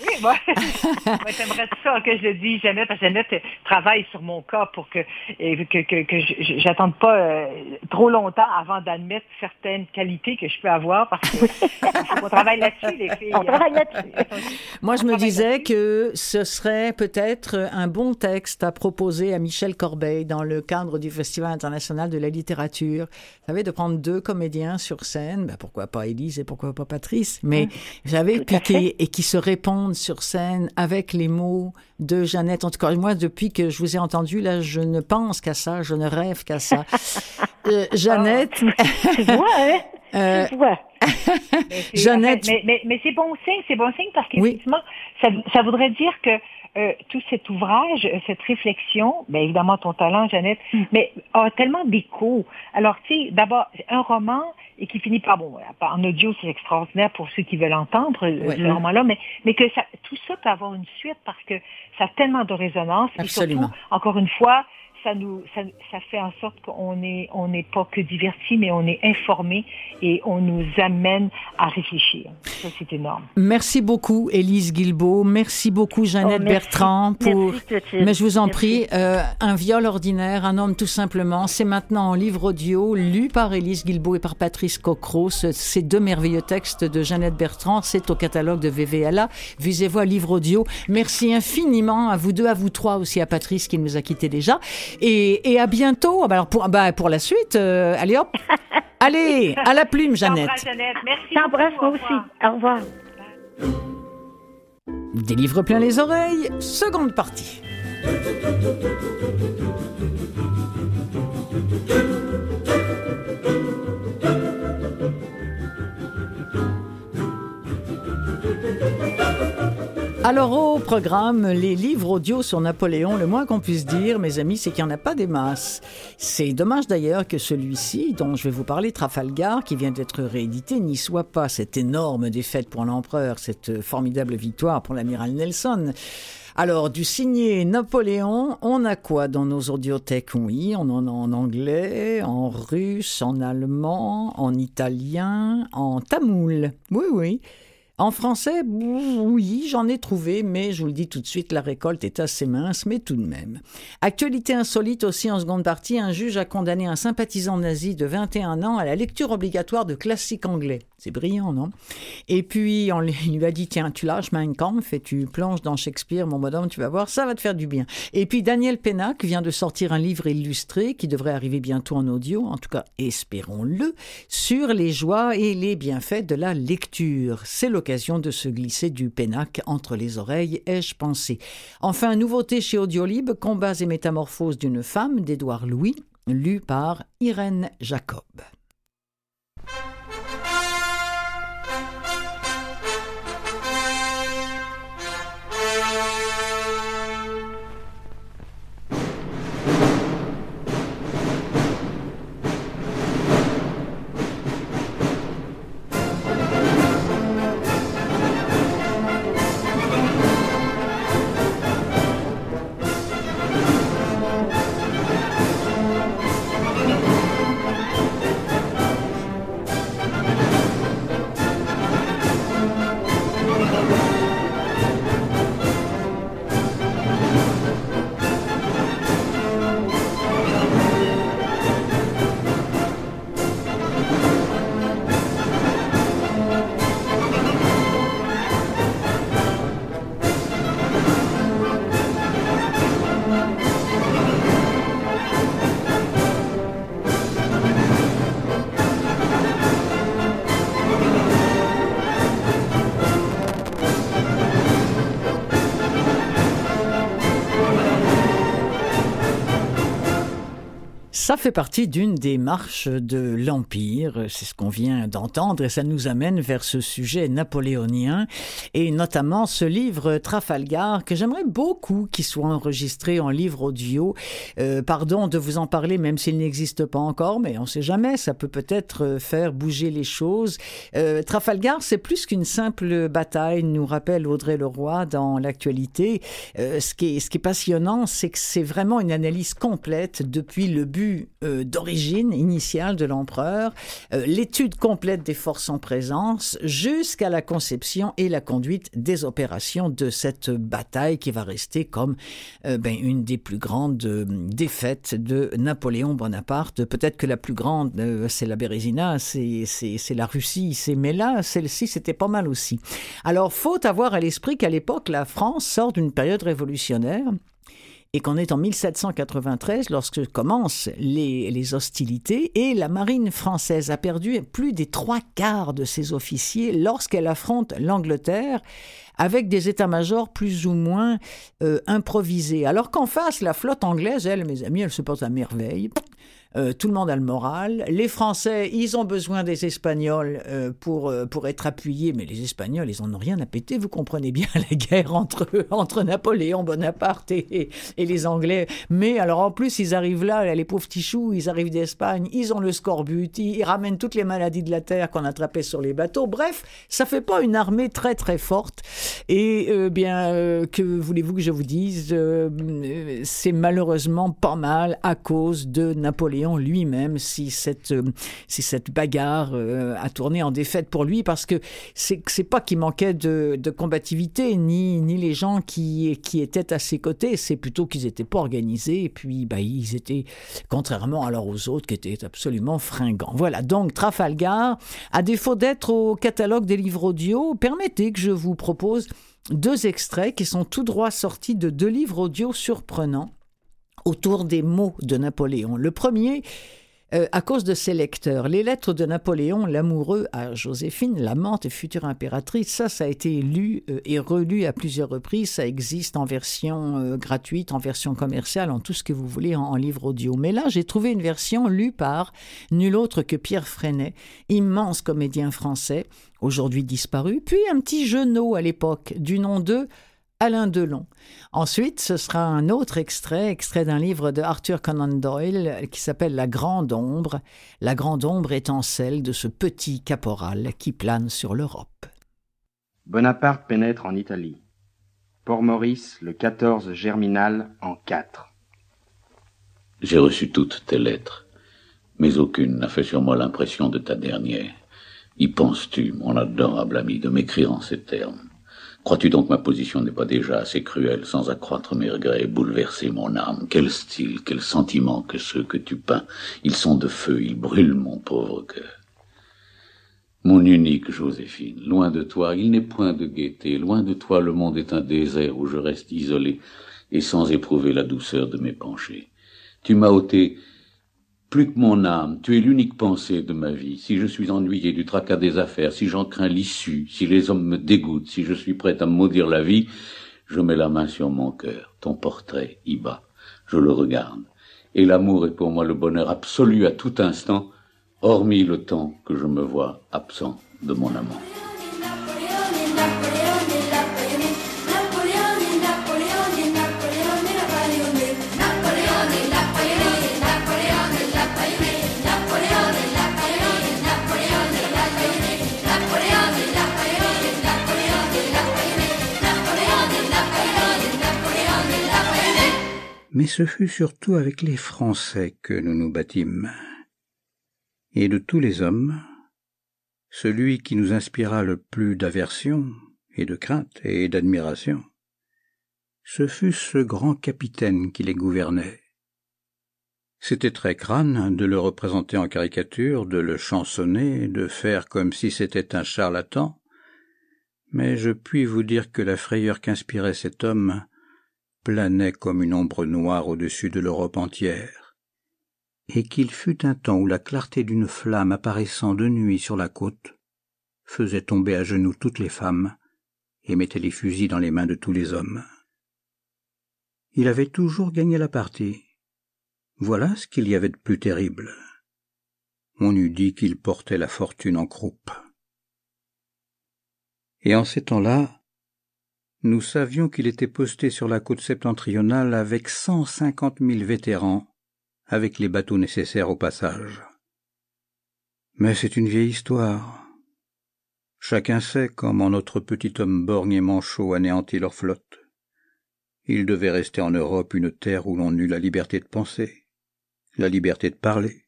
F: Oui, moi, <laughs> moi j'aimerais ça que je le dise, Jeannette, parce que Jeannette euh, travaille sur mon cas pour que, que, que, j'attende pas euh, trop longtemps avant d'admettre certaines qualités que je peux avoir, parce que <laughs> qu'on travaille là-dessus, les filles.
D: On travaille là-dessus.
A: Moi, je me disais que ce serait peut-être un bon texte à proposer à Michel Corbeil dans le cadre du Festival international de la littérature. Vous savez, de prendre deux comédiens sur scène, ben pourquoi pas Élise et pourquoi pas Patrice, mais
D: à
A: piqué et qui se répondent sur scène avec les mots de Jeannette. En tout cas, moi, depuis que je vous ai entendu, là, je ne pense qu'à ça, je ne rêve qu'à ça. <laughs> Euh, Jeannette,
D: vois, hein?
A: Euh,
D: vois. <laughs>
A: Jeannette-
F: Mais, mais, mais c'est bon signe, c'est bon signe parce
A: Oui.
F: qu'effectivement, ça, ça voudrait dire que euh, tout cet ouvrage, euh, cette réflexion, bien évidemment ton talent, Jeannette,
A: Mm.
F: mais a tellement d'écho. Alors, tu sais, d'abord, un roman et qui finit par, bon, en audio, c'est extraordinaire pour ceux qui veulent entendre euh,
A: Oui.
F: ce roman-là, mais, mais que ça, tout ça peut avoir une suite parce que ça a tellement de résonance. Et
A: Absolument.
F: surtout, encore une fois, ça nous, ça, ça fait en sorte qu'on est, on n'est pas que diverti, mais on est informé et on nous amène à réfléchir. Ça, c'est énorme.
A: merci beaucoup, Élise Guilbeault. Merci beaucoup, Jeannette
D: Oh, merci.
A: Bertrand, pour
D: Merci.
A: Mais je vous en
D: Merci.
A: prie, euh, un viol ordinaire, un homme tout simplement, c'est maintenant en livre audio, lu par Élise Guilbeault et par Patrice Cocro. Ce- Ces deux merveilleux textes de Jeannette Bertrand, c'est au catalogue de VVLA. Visez-vous à livre audio. Merci infiniment à vous deux, à vous trois aussi, à Patrice qui nous a quittés déjà. Et, et à bientôt. Ah bah Alors pour, bah pour la suite, euh, allez hop. <laughs> Allez, à la plume, Jeannette.
F: T'embrasse, Jeannette. Merci.
D: T'embrasse
F: beaucoup.
D: moi aussi. Au revoir.
A: Des livres plein les oreilles, seconde partie. Alors au programme, les livres audio sur Napoléon, le moins qu'on puisse dire, mes amis, c'est qu'il n'y en a pas des masses. C'est dommage d'ailleurs que celui-ci, dont je vais vous parler, Trafalgar, qui vient d'être réédité, n'y soit pas. Cette énorme défaite pour l'empereur, cette formidable victoire pour l'amiral Nelson. Alors, du signé Napoléon, on a quoi dans nos audiothèques? Oui, on en a en anglais, en russe, en allemand, en italien, en tamoul. Oui, oui. En français, oui, j'en ai trouvé, mais je vous le dis tout de suite, la récolte est assez mince, mais tout de même. Actualité insolite aussi en seconde partie, un juge a condamné un sympathisant nazi de 21 ans à la lecture obligatoire de classiques anglais. C'est brillant, non? Et puis, on lui a dit, tiens, tu lâches Mein Kampf et tu plonges dans Shakespeare, mon bonhomme, tu vas voir, ça va te faire du bien. Et puis, Daniel Pennac vient de sortir un livre illustré qui devrait arriver bientôt en audio, en tout cas, espérons-le, sur les joies et les bienfaits de la lecture. C'est le l'occasion de se glisser du pénac entre les oreilles, ai-je pensé. Enfin, nouveauté chez Audiolib, Combats et métamorphoses d'une femme d'Édouard Louis, lu par Irène Jacob. Ça fait partie d'une des marches de l'Empire, c'est ce qu'on vient d'entendre, et ça nous amène vers ce sujet napoléonien, et notamment ce livre Trafalgar, que j'aimerais beaucoup qu'il soit enregistré en livre audio. Euh, pardon de vous en parler, même s'il n'existe pas encore, mais on ne sait jamais, ça peut peut-être euh, faire bouger les choses. Euh, Trafalgar, c'est plus qu'une simple bataille, nous rappelle Audrey Leroy dans l'actualité. est, ce qui est passionnant, c'est que c'est vraiment une analyse complète depuis le but euh, d'origine initiale de l'empereur, euh, l'étude complète des forces en présence, jusqu'à la conception et la conduite des opérations de cette bataille qui va rester comme euh, ben, une des plus grandes défaites de Napoléon Bonaparte. Peut-être que la plus grande, c'est la Bérésina, c'est la Russie, mais là, celle-ci, c'était pas mal aussi. Alors, faut avoir à l'esprit qu'à l'époque, la France sort d'une période révolutionnaire et qu'on est en 1793 lorsque commencent les, hostilités et la marine française a perdu plus des trois quarts de ses officiers lorsqu'elle affronte l'Angleterre avec des états-majors plus ou moins euh, improvisés. Alors qu'en face, la flotte anglaise, elle, mes amis, elle se porte à merveille. Euh, tout le monde a le moral. Les Français, ils ont besoin des Espagnols euh, pour, euh, pour être appuyés, mais les Espagnols, ils en ont rien à péter. Vous comprenez bien <laughs> la guerre entre, entre Napoléon Bonaparte et, et, les Anglais. Mais alors en plus, ils arrivent là, les pauvres petits choux, ils arrivent d'Espagne, ils ont le scorbut, ils, ils, ramènent toutes les maladies de la terre qu'on attrapait sur les bateaux. Bref, ça fait pas une armée très très forte. Et bien, que voulez-vous que je vous dise? C'est malheureusement pas mal à cause de Napoléon lui-même si cette, euh, si cette bagarre euh, a tourné en défaite pour lui, parce que c'est, pas qu'il manquait de, de, combativité, ni, ni les gens qui, qui étaient à ses côtés, c'est plutôt qu'ils n'étaient pas organisés, et puis bah, ils étaient, contrairement alors aux autres, qui étaient absolument fringants. Voilà, donc Trafalgar, à défaut d'être au catalogue des livres audio, permettez que je vous propose deux extraits qui sont tout droit sortis de deux livres audio surprenants autour des mots de Napoléon. Le premier, euh, à cause de ses lecteurs. Les lettres de Napoléon, l'amoureux à Joséphine, l'amante et future impératrice, ça, ça a été lu euh, et relu à plusieurs reprises. Ça existe en version euh, gratuite, en version commerciale, en tout ce que vous voulez, en, livre audio. Mais là, j'ai trouvé une version lue par nul autre que Pierre Freinet, immense comédien français, aujourd'hui disparu, puis un petit genou à l'époque, du nom de Alain Delon. Ensuite, ce sera un autre extrait, extrait d'un livre de Arthur Conan Doyle qui s'appelle La Grande Ombre, la Grande Ombre étant celle de ce petit caporal qui plane sur l'Europe.
H: Bonaparte pénètre en Italie. Port-Maurice, le 14 Germinal, en 4.
I: J'ai reçu toutes tes lettres, mais aucune n'a fait sur moi l'impression de ta dernière. Y penses-tu, mon adorable ami, de m'écrire en ces termes? Crois-tu donc ma position n'est pas déjà assez cruelle sans accroître mes regrets et bouleverser mon âme? Quel style, quel sentiment que ceux que tu peins Ils sont de feu, ils brûlent mon pauvre cœur. Mon unique Joséphine, loin de toi, il n'est point de gaieté, loin de toi le monde est un désert où je reste isolé et sans éprouver la douceur de mes penchés. Tu m'as ôté plus que mon âme, tu es l'unique pensée de ma vie. Si je suis ennuyé du tracas des affaires, si j'en crains l'issue, si les hommes me dégoûtent, si je suis prêt à maudire la vie, je mets la main sur mon cœur. Ton portrait y bat. Je le regarde. Et l'amour est pour moi le bonheur absolu à tout instant, hormis le temps que je me vois absent de mon amant.
J: Mais ce fut surtout avec les Français que nous nous battîmes. Et de tous les hommes, celui qui nous inspira le plus d'aversion et de crainte et d'admiration, ce fut ce grand capitaine qui les gouvernait. C'était très crâne de le représenter en caricature, de le chansonner, de faire comme si c'était un charlatan, mais je puis vous dire que la frayeur qu'inspirait cet homme planait comme une ombre noire au-dessus de l'Europe entière, et qu'il fut un temps où la clarté d'une flamme apparaissant de nuit sur la côte faisait tomber à genoux toutes les femmes et mettait les fusils dans les mains de tous les hommes. Il avait toujours gagné la partie. Voilà ce qu'il y avait de plus terrible. On eût dit qu'il portait la fortune en croupe. Et en ces temps-là, nous savions qu'il était posté sur la côte septentrionale avec cent cinquante mille vétérans, avec les bateaux nécessaires au passage. Mais c'est une vieille histoire. Chacun sait comment notre petit homme borgne et manchot anéantit leur flotte. Il devait rester en Europe une terre où l'on eut la liberté de penser, la liberté de parler,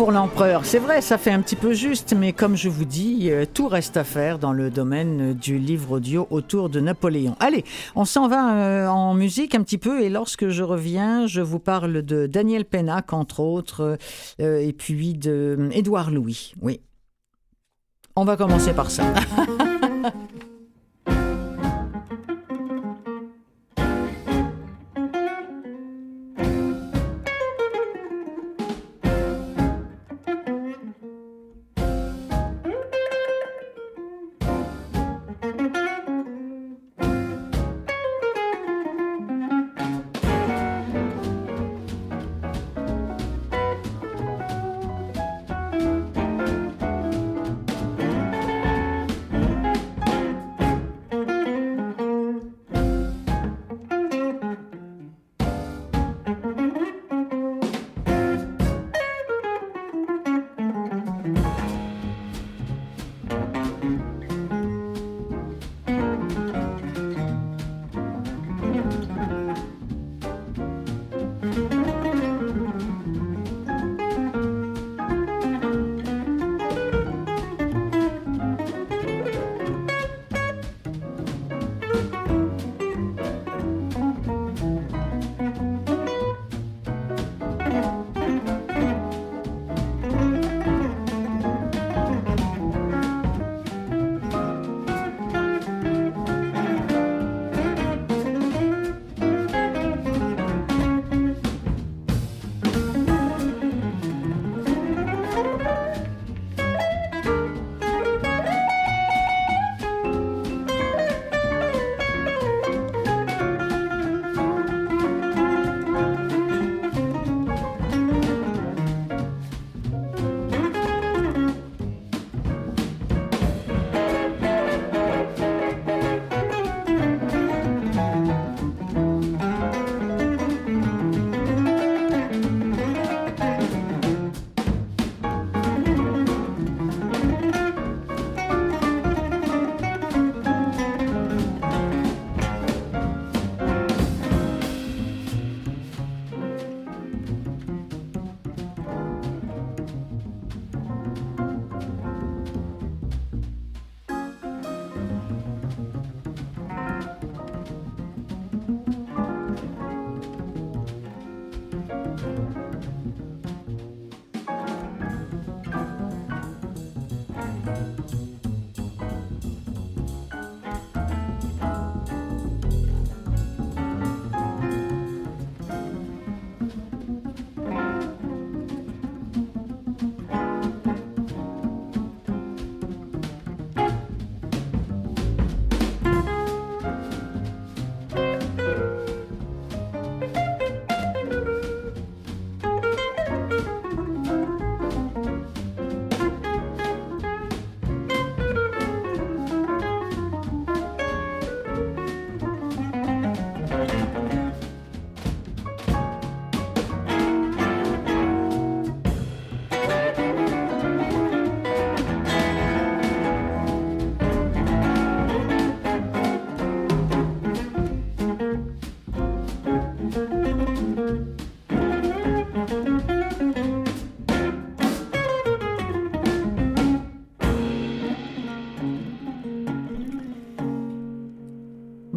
A: pour l'empereur. C'est vrai, ça fait un petit peu juste, mais comme je vous dis, euh, tout reste à faire dans le domaine du livre audio autour de Napoléon. Allez, on s'en va euh, en musique un petit peu, et lorsque je reviens, je vous parle de Daniel Pennac, entre autres, euh, et puis de Édouard Louis. Oui. On va commencer par ça. <laughs>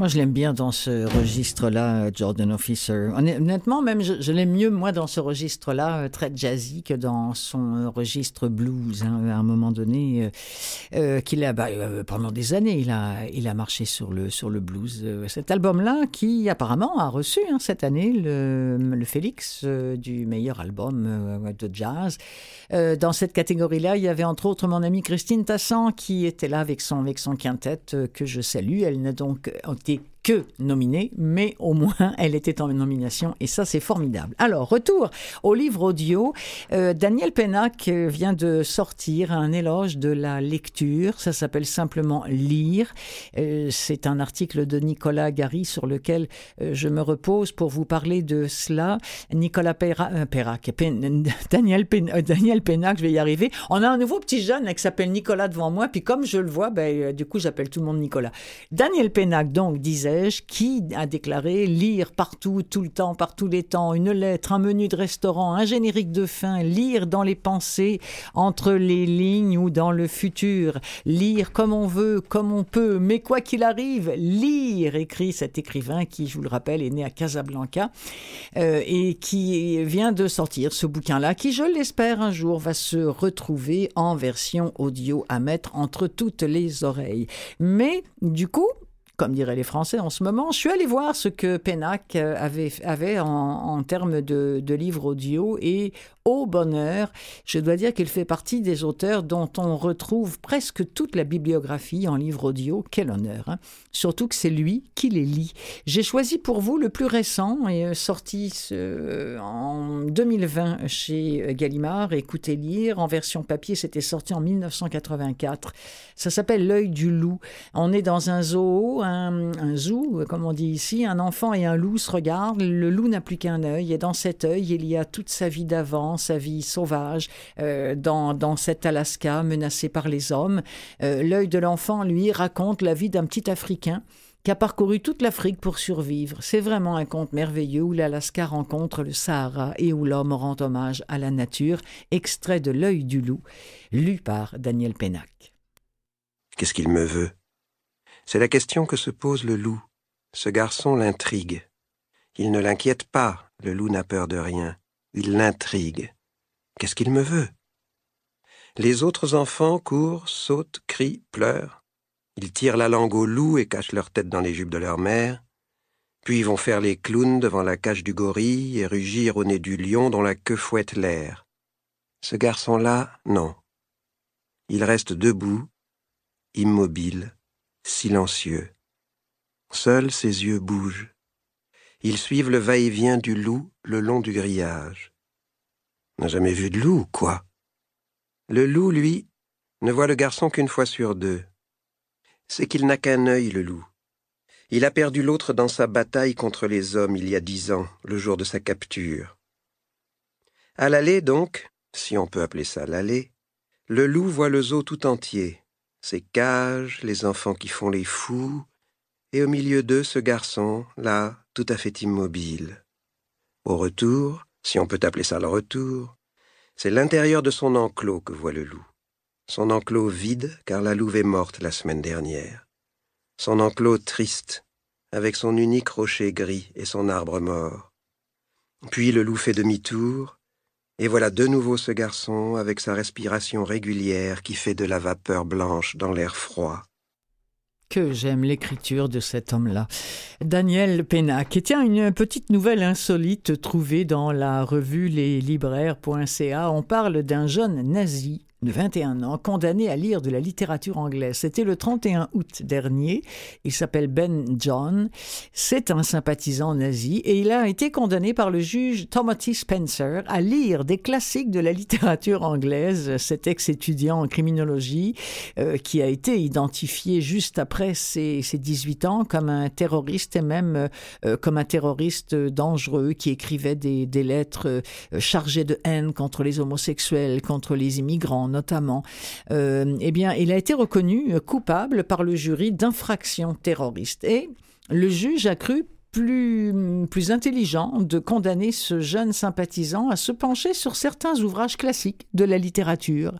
A: Moi, je l'aime bien dans ce registre-là, Jordan Officer. Honnêtement, même, je, l'aime mieux, moi, dans ce registre-là, euh, très jazzy, que dans son euh, registre blues. Hein, à un moment donné, euh, qu'il a, bah, pendant des années, il a, il a marché sur le, sur le blues. cet album-là, qui apparemment a reçu hein, cette année le, le Félix du meilleur album de jazz. dans cette catégorie-là, il y avait entre autres mon amie Christine Tassan qui était là avec son, avec son quintet que je salue. Elle n'a donc que nominée, mais au moins <laughs> elle était en nomination et ça c'est formidable. Alors retour au livre audio. Euh, Daniel Pennac vient de sortir un éloge de la lecture. Ça s'appelle simplement Lire. Euh, c'est un article de Nicolas Gary sur lequel euh, je me repose pour vous parler de cela. Nicolas Perrac, <laughs> Daniel, Daniel Pennac, je vais y arriver. On a un nouveau petit jeune qui s'appelle Nicolas devant moi, puis comme je le vois, ben, du coup j'appelle tout le monde Nicolas. Daniel Pennac donc disait qui a déclaré lire partout, tout le temps, par tous les temps, une lettre, un menu de restaurant, un générique de fin, lire dans les pensées, entre les lignes ou dans le futur, lire comme on veut, comme on peut, mais quoi qu'il arrive, lire, écrit cet écrivain qui, je vous le rappelle, est né à Casablanca euh, et qui vient de sortir ce bouquin-là, qui, je l'espère, un jour va se retrouver en version audio à mettre entre toutes les oreilles. Mais du coup, comme diraient les Français en ce moment. Je suis allé voir ce que Pennac euh, avait, avait en, termes de, livres audio et au bonheur. Je dois dire qu'il fait partie des auteurs dont on retrouve presque toute la bibliographie en livre audio. Quel honneur. Hein. Surtout que c'est lui qui les lit. J'ai choisi pour vous le plus récent, et euh, sorti en 2020 chez Gallimard, Écoutez lire. En version papier, c'était sorti en 1984. Ça s'appelle L'œil du loup. On est dans un zoo, un, un, zoo, comme on dit ici. Un enfant et un loup se regardent. Le loup n'a plus qu'un œil, et dans cet œil, il y a toute sa vie d'avant sa vie sauvage euh, dans, dans cet Alaska menacé par les hommes. Euh, l'œil de l'enfant, lui, raconte la vie d'un petit Africain qui a parcouru toute l'Afrique pour survivre. C'est vraiment un conte merveilleux où l'Alaska rencontre le Sahara et où l'homme rend hommage à la nature, extrait de L'œil du loup, lu par Daniel Pennac.
K: Qu'est-ce qu'il me veut? C'est la question que se pose le loup. Ce garçon l'intrigue. Il ne l'inquiète pas, le loup n'a peur de rien. Il l'intrigue. Qu'est-ce qu'il me veut? Les autres enfants courent, sautent, crient, pleurent. Ils tirent la langue au loup et cachent leur tête dans les jupes de leur mère. Puis vont faire les clowns devant la cage du gorille et rugir au nez du lion dont la queue fouette l'air. Ce garçon-là, non. Il reste debout, immobile, silencieux. Seuls ses yeux bougent. Ils suivent le va-et-vient du loup le long du grillage. N'a jamais vu de loup, quoi. Le loup, lui, ne voit le garçon qu'une fois sur deux. C'est qu'il n'a qu'un œil, le loup. Il a perdu l'autre dans sa bataille contre les hommes il y a dix ans, le jour de sa capture. À l'allée, donc, si on peut appeler ça l'allée, le loup voit le zoo tout entier, ses cages, les enfants qui font les fous, et au milieu d'eux ce garçon, là, tout à fait immobile. Au retour, si on peut appeler ça le retour, c'est l'intérieur de son enclos que voit le loup. Son enclos vide, car la louve est morte la semaine dernière. Son enclos triste, avec son unique rocher gris et son arbre mort. Puis le loup fait demi-tour, et voilà de nouveau ce garçon avec sa respiration régulière qui fait de la vapeur blanche dans l'air froid
A: que j'aime l'écriture de cet homme-là. Daniel Pénac. Et tiens, une petite nouvelle insolite trouvée dans la revue leslibraires.ca. On parle d'un jeune nazi de 21 ans, condamné à lire de la littérature anglaise. C'était le 31 août dernier. Il s'appelle Ben John. C'est un sympathisant nazi et il a été condamné par le juge Timothy Spencer à lire des classiques de la littérature anglaise. Cet ex-étudiant en criminologie euh, qui a été identifié juste après ses, ses, 18 ans comme un terroriste et même euh, comme un terroriste dangereux qui écrivait des, lettres euh, chargées de haine contre les homosexuels, contre les immigrants notamment, euh, eh bien, il a été reconnu coupable par le jury d'infraction terroriste. Et le juge a cru plus, plus intelligent de condamner ce jeune sympathisant à se pencher sur certains ouvrages classiques de la littérature.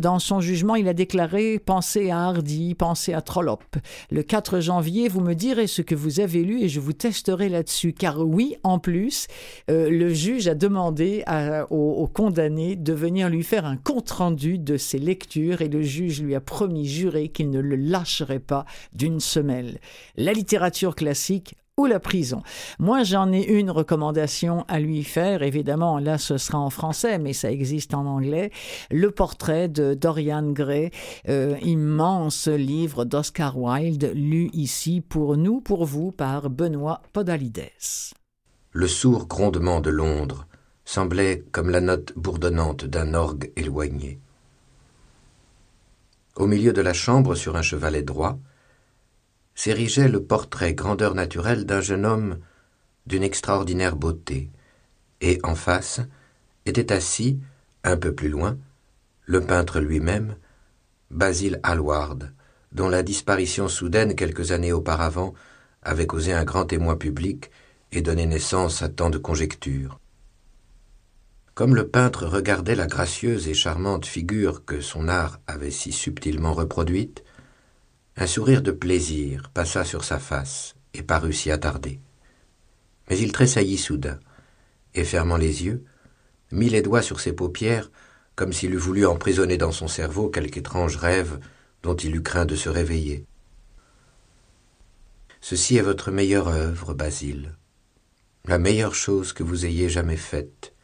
A: Dans son jugement, il a déclaré Pensez à Hardy, pensez à Trollope. Le 4 janvier, vous me direz ce que vous avez lu et je vous testerai là-dessus. Car oui, en plus, euh, le juge a demandé au, au condamné de venir lui faire un compte-rendu de ses lectures et le juge lui a promis, juré qu'il ne le lâcherait pas d'une semelle. La littérature classique ou la prison. Moi, j'en ai une recommandation à lui faire. Évidemment, là, ce sera en français, mais ça existe en anglais. Le portrait de Dorian Gray, euh, immense livre d'Oscar Wilde, lu ici pour nous, pour vous, par Benoît Podalides.
L: Le sourd grondement de Londres semblait comme la note bourdonnante d'un orgue éloigné. Au milieu de la chambre, sur un chevalet droit, s'érigeait le portrait grandeur naturelle d'un jeune homme d'une extraordinaire beauté, et en face était assis, un peu plus loin, le peintre lui-même, Basil Hallward, dont la disparition soudaine quelques années auparavant avait causé un grand émoi public et donné naissance à tant de conjectures. Comme le peintre regardait la gracieuse et charmante figure que son art avait si subtilement reproduite, un sourire de plaisir passa sur sa face et parut s'y attarder. Mais il tressaillit soudain, et fermant les yeux, mit les doigts sur ses paupières comme s'il eût voulu emprisonner dans son cerveau quelque étrange rêve dont il eut craint de se réveiller. Ceci est votre meilleure œuvre, Basile, la meilleure chose que vous ayez jamais faite,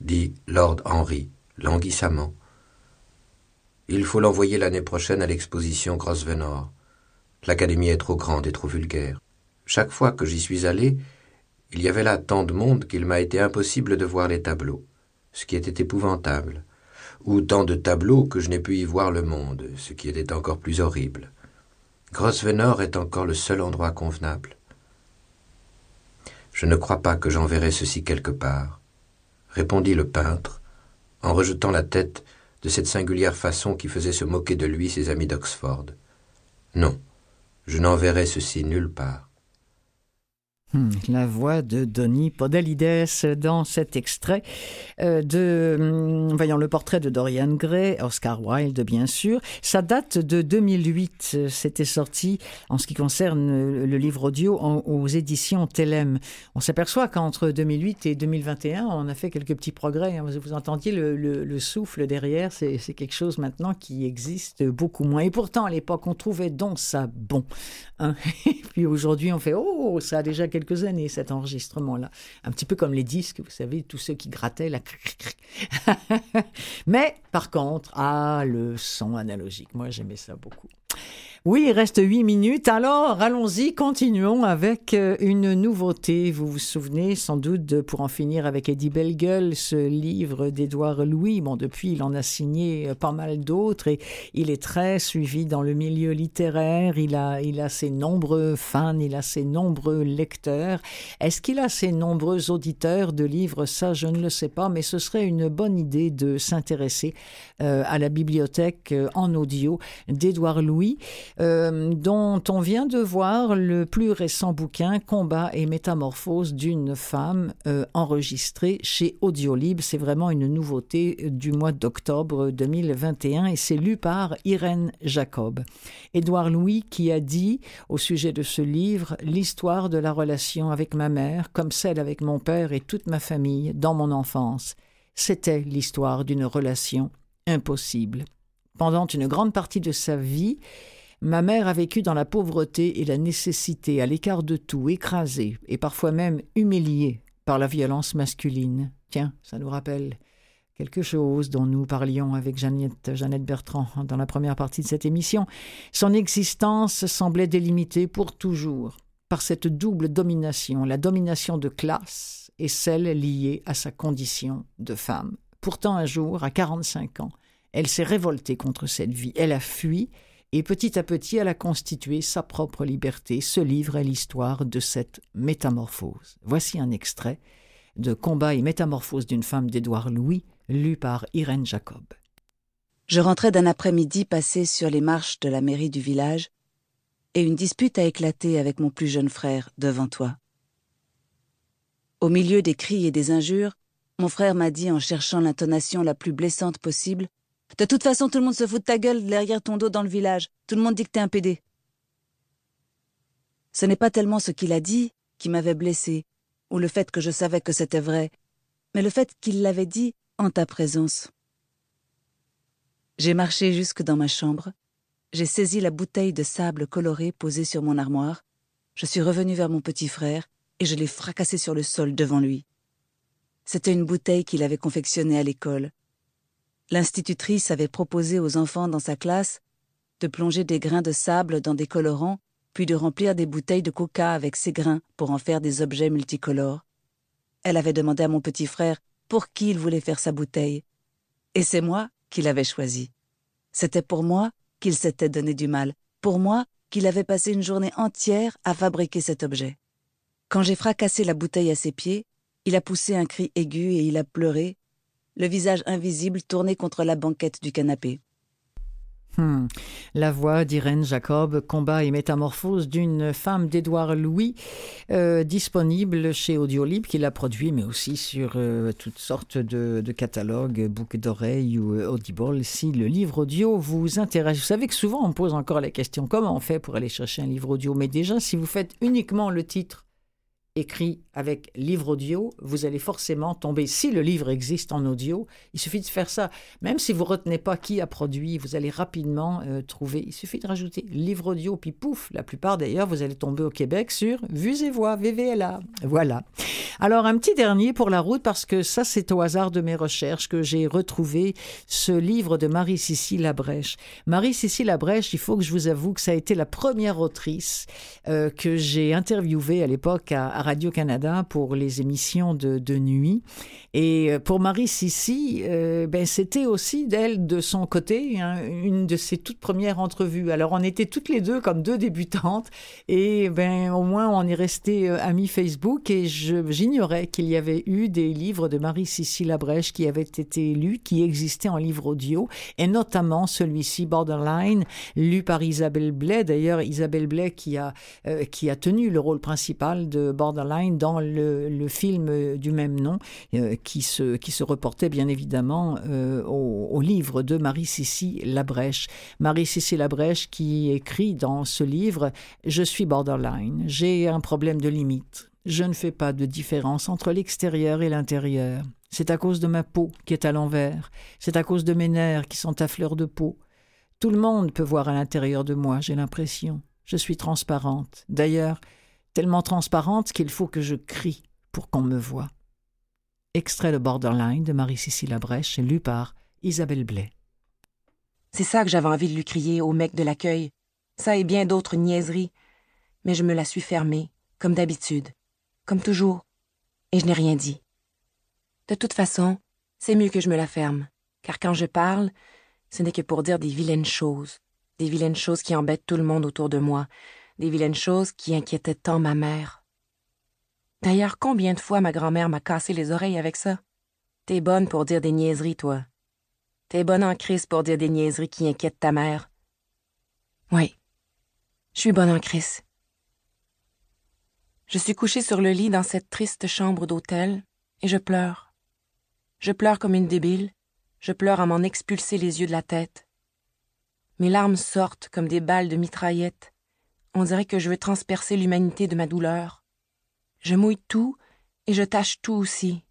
L: dit Lord Henry languissamment. Il faut l'envoyer l'année prochaine à l'exposition Grosvenor. L'académie est trop grande et trop vulgaire. Chaque fois que j'y suis allé, il y avait là tant de monde qu'il m'a été impossible de voir les tableaux, ce qui était épouvantable, ou tant de tableaux que je n'ai pu y voir le monde, ce qui était encore plus horrible. Grosvenor est encore le seul endroit convenable. Je ne crois pas que j'enverrai ceci quelque part, répondit le peintre, en rejetant la tête de cette singulière façon qui faisait se moquer de lui ses amis d'Oxford. Non, je n'enverrai ceci nulle part.
A: Hmm, la voix de Donny Podalides dans cet extrait euh, de, hmm, voyons, le portrait de Dorian Gray, Oscar Wilde bien sûr. Ça date de 2008. C'était sorti en ce qui concerne le livre audio aux éditions Telem. On s'aperçoit qu'entre 2008 et 2021, on a fait quelques petits progrès. Hein. Vous entendiez le, souffle derrière. C'est quelque chose maintenant qui existe beaucoup moins. Et pourtant, à l'époque, on trouvait donc ça bon. Hein. <laughs> Et puis aujourd'hui, on fait, oh, ça a déjà quelques quelques années, cet enregistrement-là. Un petit peu comme les disques, vous savez, tous ceux qui grattaient la... <laughs> Mais par contre, ah, le son analogique, moi j'aimais ça beaucoup. Oui, il reste huit minutes. Alors, allons-y, continuons avec euh, une nouveauté. Vous vous souvenez sans doute de Pour en finir avec Eddie Bellegueule, ce livre d'Édouard Louis. Bon, depuis, il en a signé euh, pas mal d'autres et il est très suivi dans le milieu littéraire. Il a, a ses nombreux fans, il a ses nombreux lecteurs. Est-ce qu'il a ses nombreux auditeurs de livres? Ça, je ne le sais pas, mais ce serait une bonne idée de s'intéresser euh, à la bibliothèque en audio d'Édouard Louis. Euh, dont on vient de voir le plus récent bouquin Combat et métamorphose d'une femme euh, enregistré chez Audiolib. C'est vraiment une nouveauté du mois d'octobre 2021 et c'est lu par Irène Jacob. Édouard Louis qui a dit au sujet de ce livre l'histoire de la relation avec ma mère comme celle avec mon père et toute ma famille dans mon enfance. C'était l'histoire d'une relation impossible. Pendant une grande partie de sa vie, Ma mère a vécu dans la pauvreté et la nécessité, à l'écart de tout, écrasée et parfois même humiliée par la violence masculine. Tiens, ça nous rappelle quelque chose dont nous parlions avec Jeannette, Jeannette Bertrand dans la première partie de cette émission. Son existence semblait délimitée pour toujours par cette double domination, la domination de classe et celle liée à sa condition de femme. Pourtant, un jour, à 45 ans, elle s'est révoltée contre cette vie. Elle a fui et petit à petit elle a constitué sa propre liberté. Ce livre est l'histoire de cette métamorphose. Voici un extrait de Combat et métamorphose d'une femme d'Édouard Louis, lu par Irène Jacob.
M: Je rentrais d'un après-midi passé sur les marches de la mairie du village, et une dispute a éclaté avec mon plus jeune frère devant toi. Au milieu des cris et des injures, mon frère m'a dit en cherchant l'intonation la plus blessante possible De toute façon, tout le monde se fout de ta gueule derrière ton dos dans le village. Tout le monde dit que t'es un pédé. Ce n'est pas tellement ce qu'il a dit qui m'avait blessé, ou le fait que je savais que c'était vrai, mais le fait qu'il l'avait dit en ta présence. J'ai marché jusque dans ma chambre, j'ai saisi la bouteille de sable coloré posée sur mon armoire, je suis revenu vers mon petit frère et je l'ai fracassé sur le sol devant lui. C'était une bouteille qu'il avait confectionnée à l'école. L'institutrice avait proposé aux enfants dans sa classe de plonger des grains de sable dans des colorants, puis de remplir des bouteilles de coca avec ces grains pour en faire des objets multicolores. Elle avait demandé à mon petit frère pour qui il voulait faire sa bouteille. Et c'est moi qui l'avais choisi. C'était pour moi qu'il s'était donné du mal, pour moi qu'il avait passé une journée entière à fabriquer cet objet. Quand j'ai fracassé la bouteille à ses pieds, il a poussé un cri aigu et il a pleuré, le visage invisible tourné contre la banquette du canapé.
A: Hmm. La voix d'Irène Jacob, combat et métamorphose d'une femme d'Édouard Louis, euh, disponible chez Audiolib, qui l'a produit, mais aussi sur euh, toutes sortes de, catalogues, bouquets d'oreilles ou euh, Audible. Si le livre audio vous intéresse, vous savez que souvent on pose encore la question comment on fait pour aller chercher un livre audio, mais déjà si vous faites uniquement le titre écrit avec livre audio, vous allez forcément tomber, si le livre existe en audio, il suffit de faire ça. Même si vous retenez pas qui a produit, vous allez rapidement euh, trouver, il suffit de rajouter livre audio, puis pouf, la plupart d'ailleurs, vous allez tomber au Québec sur Vues et Voix, VVLA. Voilà. Alors un petit dernier pour la route, parce que ça c'est au hasard de mes recherches que j'ai retrouvé ce livre de Marie-Cécile Labrèche. Marie-Cécile Labrèche, il faut que je vous avoue que ça a été la première autrice euh, que j'ai interviewée à l'époque à, à Radio-Canada pour les émissions de, nuit. Et euh, pour Marie Sissi, euh, ben, c'était aussi d'elle, de son côté, hein, une de ses toutes premières entrevues. Alors, on était toutes les deux comme deux débutantes. Et ben, au moins, on est resté euh, amis Facebook. Et j'ignorais qu'il y avait eu des livres de Marie Sissi Labrèche qui avaient été lus, qui existaient en livre audio. Et notamment celui-ci, Borderline, lu par Isabelle Blais. D'ailleurs, Isabelle Blais qui a, qui a tenu le rôle principal de Borderline dans le, film du même nom qui se, qui se reportait bien évidemment euh, au, livre de Marie-Cécile Labrèche. Marie-Cécile Labrèche qui écrit dans ce livre Je suis borderline, j'ai un problème de limite. Je ne fais pas de différence entre l'extérieur et l'intérieur. C'est à cause de ma peau qui est à l'envers. C'est à cause de mes nerfs qui sont à fleur de peau. Tout le monde peut voir à l'intérieur de moi, j'ai l'impression. Je suis transparente. D'ailleurs, tellement transparente qu'il faut que je crie pour qu'on me voie. Extrait de Borderline de Marie-Cécile Labrèche, lu par Isabelle Blais.
N: C'est ça que j'avais envie de lui crier au mec de l'accueil. Ça et bien d'autres niaiseries. Mais je me la suis fermée, comme d'habitude, comme toujours, et je n'ai rien dit. De toute façon, c'est mieux que je me la ferme, car quand je parle, ce n'est que pour dire des vilaines choses, des vilaines choses qui embêtent tout le monde autour de moi, des vilaines choses qui inquiétaient tant ma mère. D'ailleurs, combien de fois ma grand-mère m'a cassé les oreilles avec ça? T'es bonne pour dire des niaiseries, toi. T'es bonne en crise pour dire des niaiseries qui inquiètent ta mère. Oui, je suis bonne en crise. Je suis couchée sur le lit dans cette triste chambre d'hôtel et je pleure. Je pleure comme une débile, je pleure à m'en expulser les yeux de la tête. Mes larmes sortent comme des balles de mitraillette. On dirait que je veux transpercer l'humanité de ma douleur. Je mouille tout et je tâche tout aussi.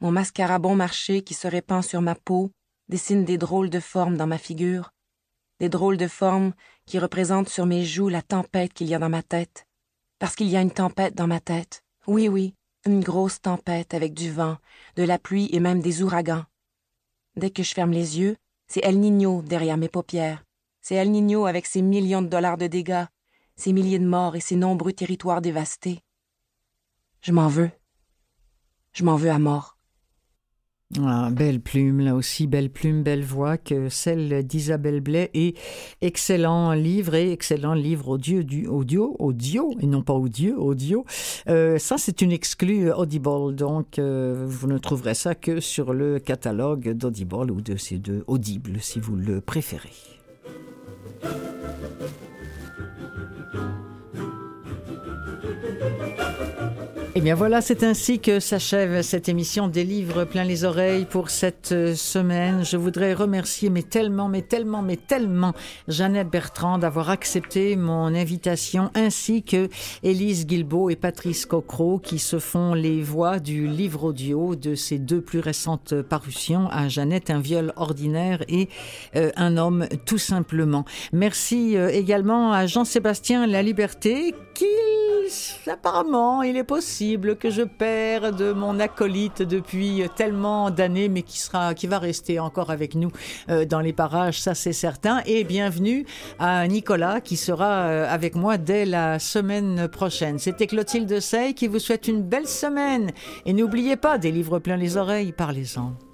N: Mon mascara bon marché qui se répand sur ma peau dessine des drôles de formes dans ma figure, des drôles de formes qui représentent sur mes joues la tempête qu'il y a dans ma tête. Parce qu'il y a une tempête dans ma tête. Oui, oui, une grosse tempête avec du vent, de la pluie et même des ouragans. Dès que je ferme les yeux, c'est El Niño derrière mes paupières. C'est El Niño avec ses millions de dollars de dégâts, ses milliers de morts et ses nombreux territoires dévastés. Je m'en veux. Je m'en veux à mort.
A: Ah, belle plume, là aussi, belle plume, belle voix que celle d'Isabelle Blais et excellent livre et excellent livre audio, du, audio, audio, et non pas audio, audio. Euh, ça, c'est une exclue Audible, donc euh, vous ne trouverez ça que sur le catalogue d'Audible ou de ces deux Audibles, si vous le préférez. Eh bien voilà, c'est ainsi que s'achève cette émission des livres plein les oreilles pour cette euh, semaine. Je voudrais remercier, mais tellement, mais tellement, mais tellement, Jeannette Bertrand d'avoir accepté mon invitation, ainsi que Élise Guilbeault et Patrice Cocro qui se font les voix du livre audio de ces deux plus récentes parutions, à Jeannette, un viol ordinaire et euh, un homme tout simplement. Merci euh, également à Jean-Sébastien La Liberté qui apparemment il est possible que je perde mon acolyte depuis tellement d'années, mais qui sera, qui va rester encore avec nous euh, dans les parages, ça c'est certain. Et bienvenue à Nicolas qui sera euh, avec moi dès la semaine prochaine. C'était Clotilde Sey qui vous souhaite une belle semaine. Et n'oubliez pas, des livres plein les oreilles, parlez-en.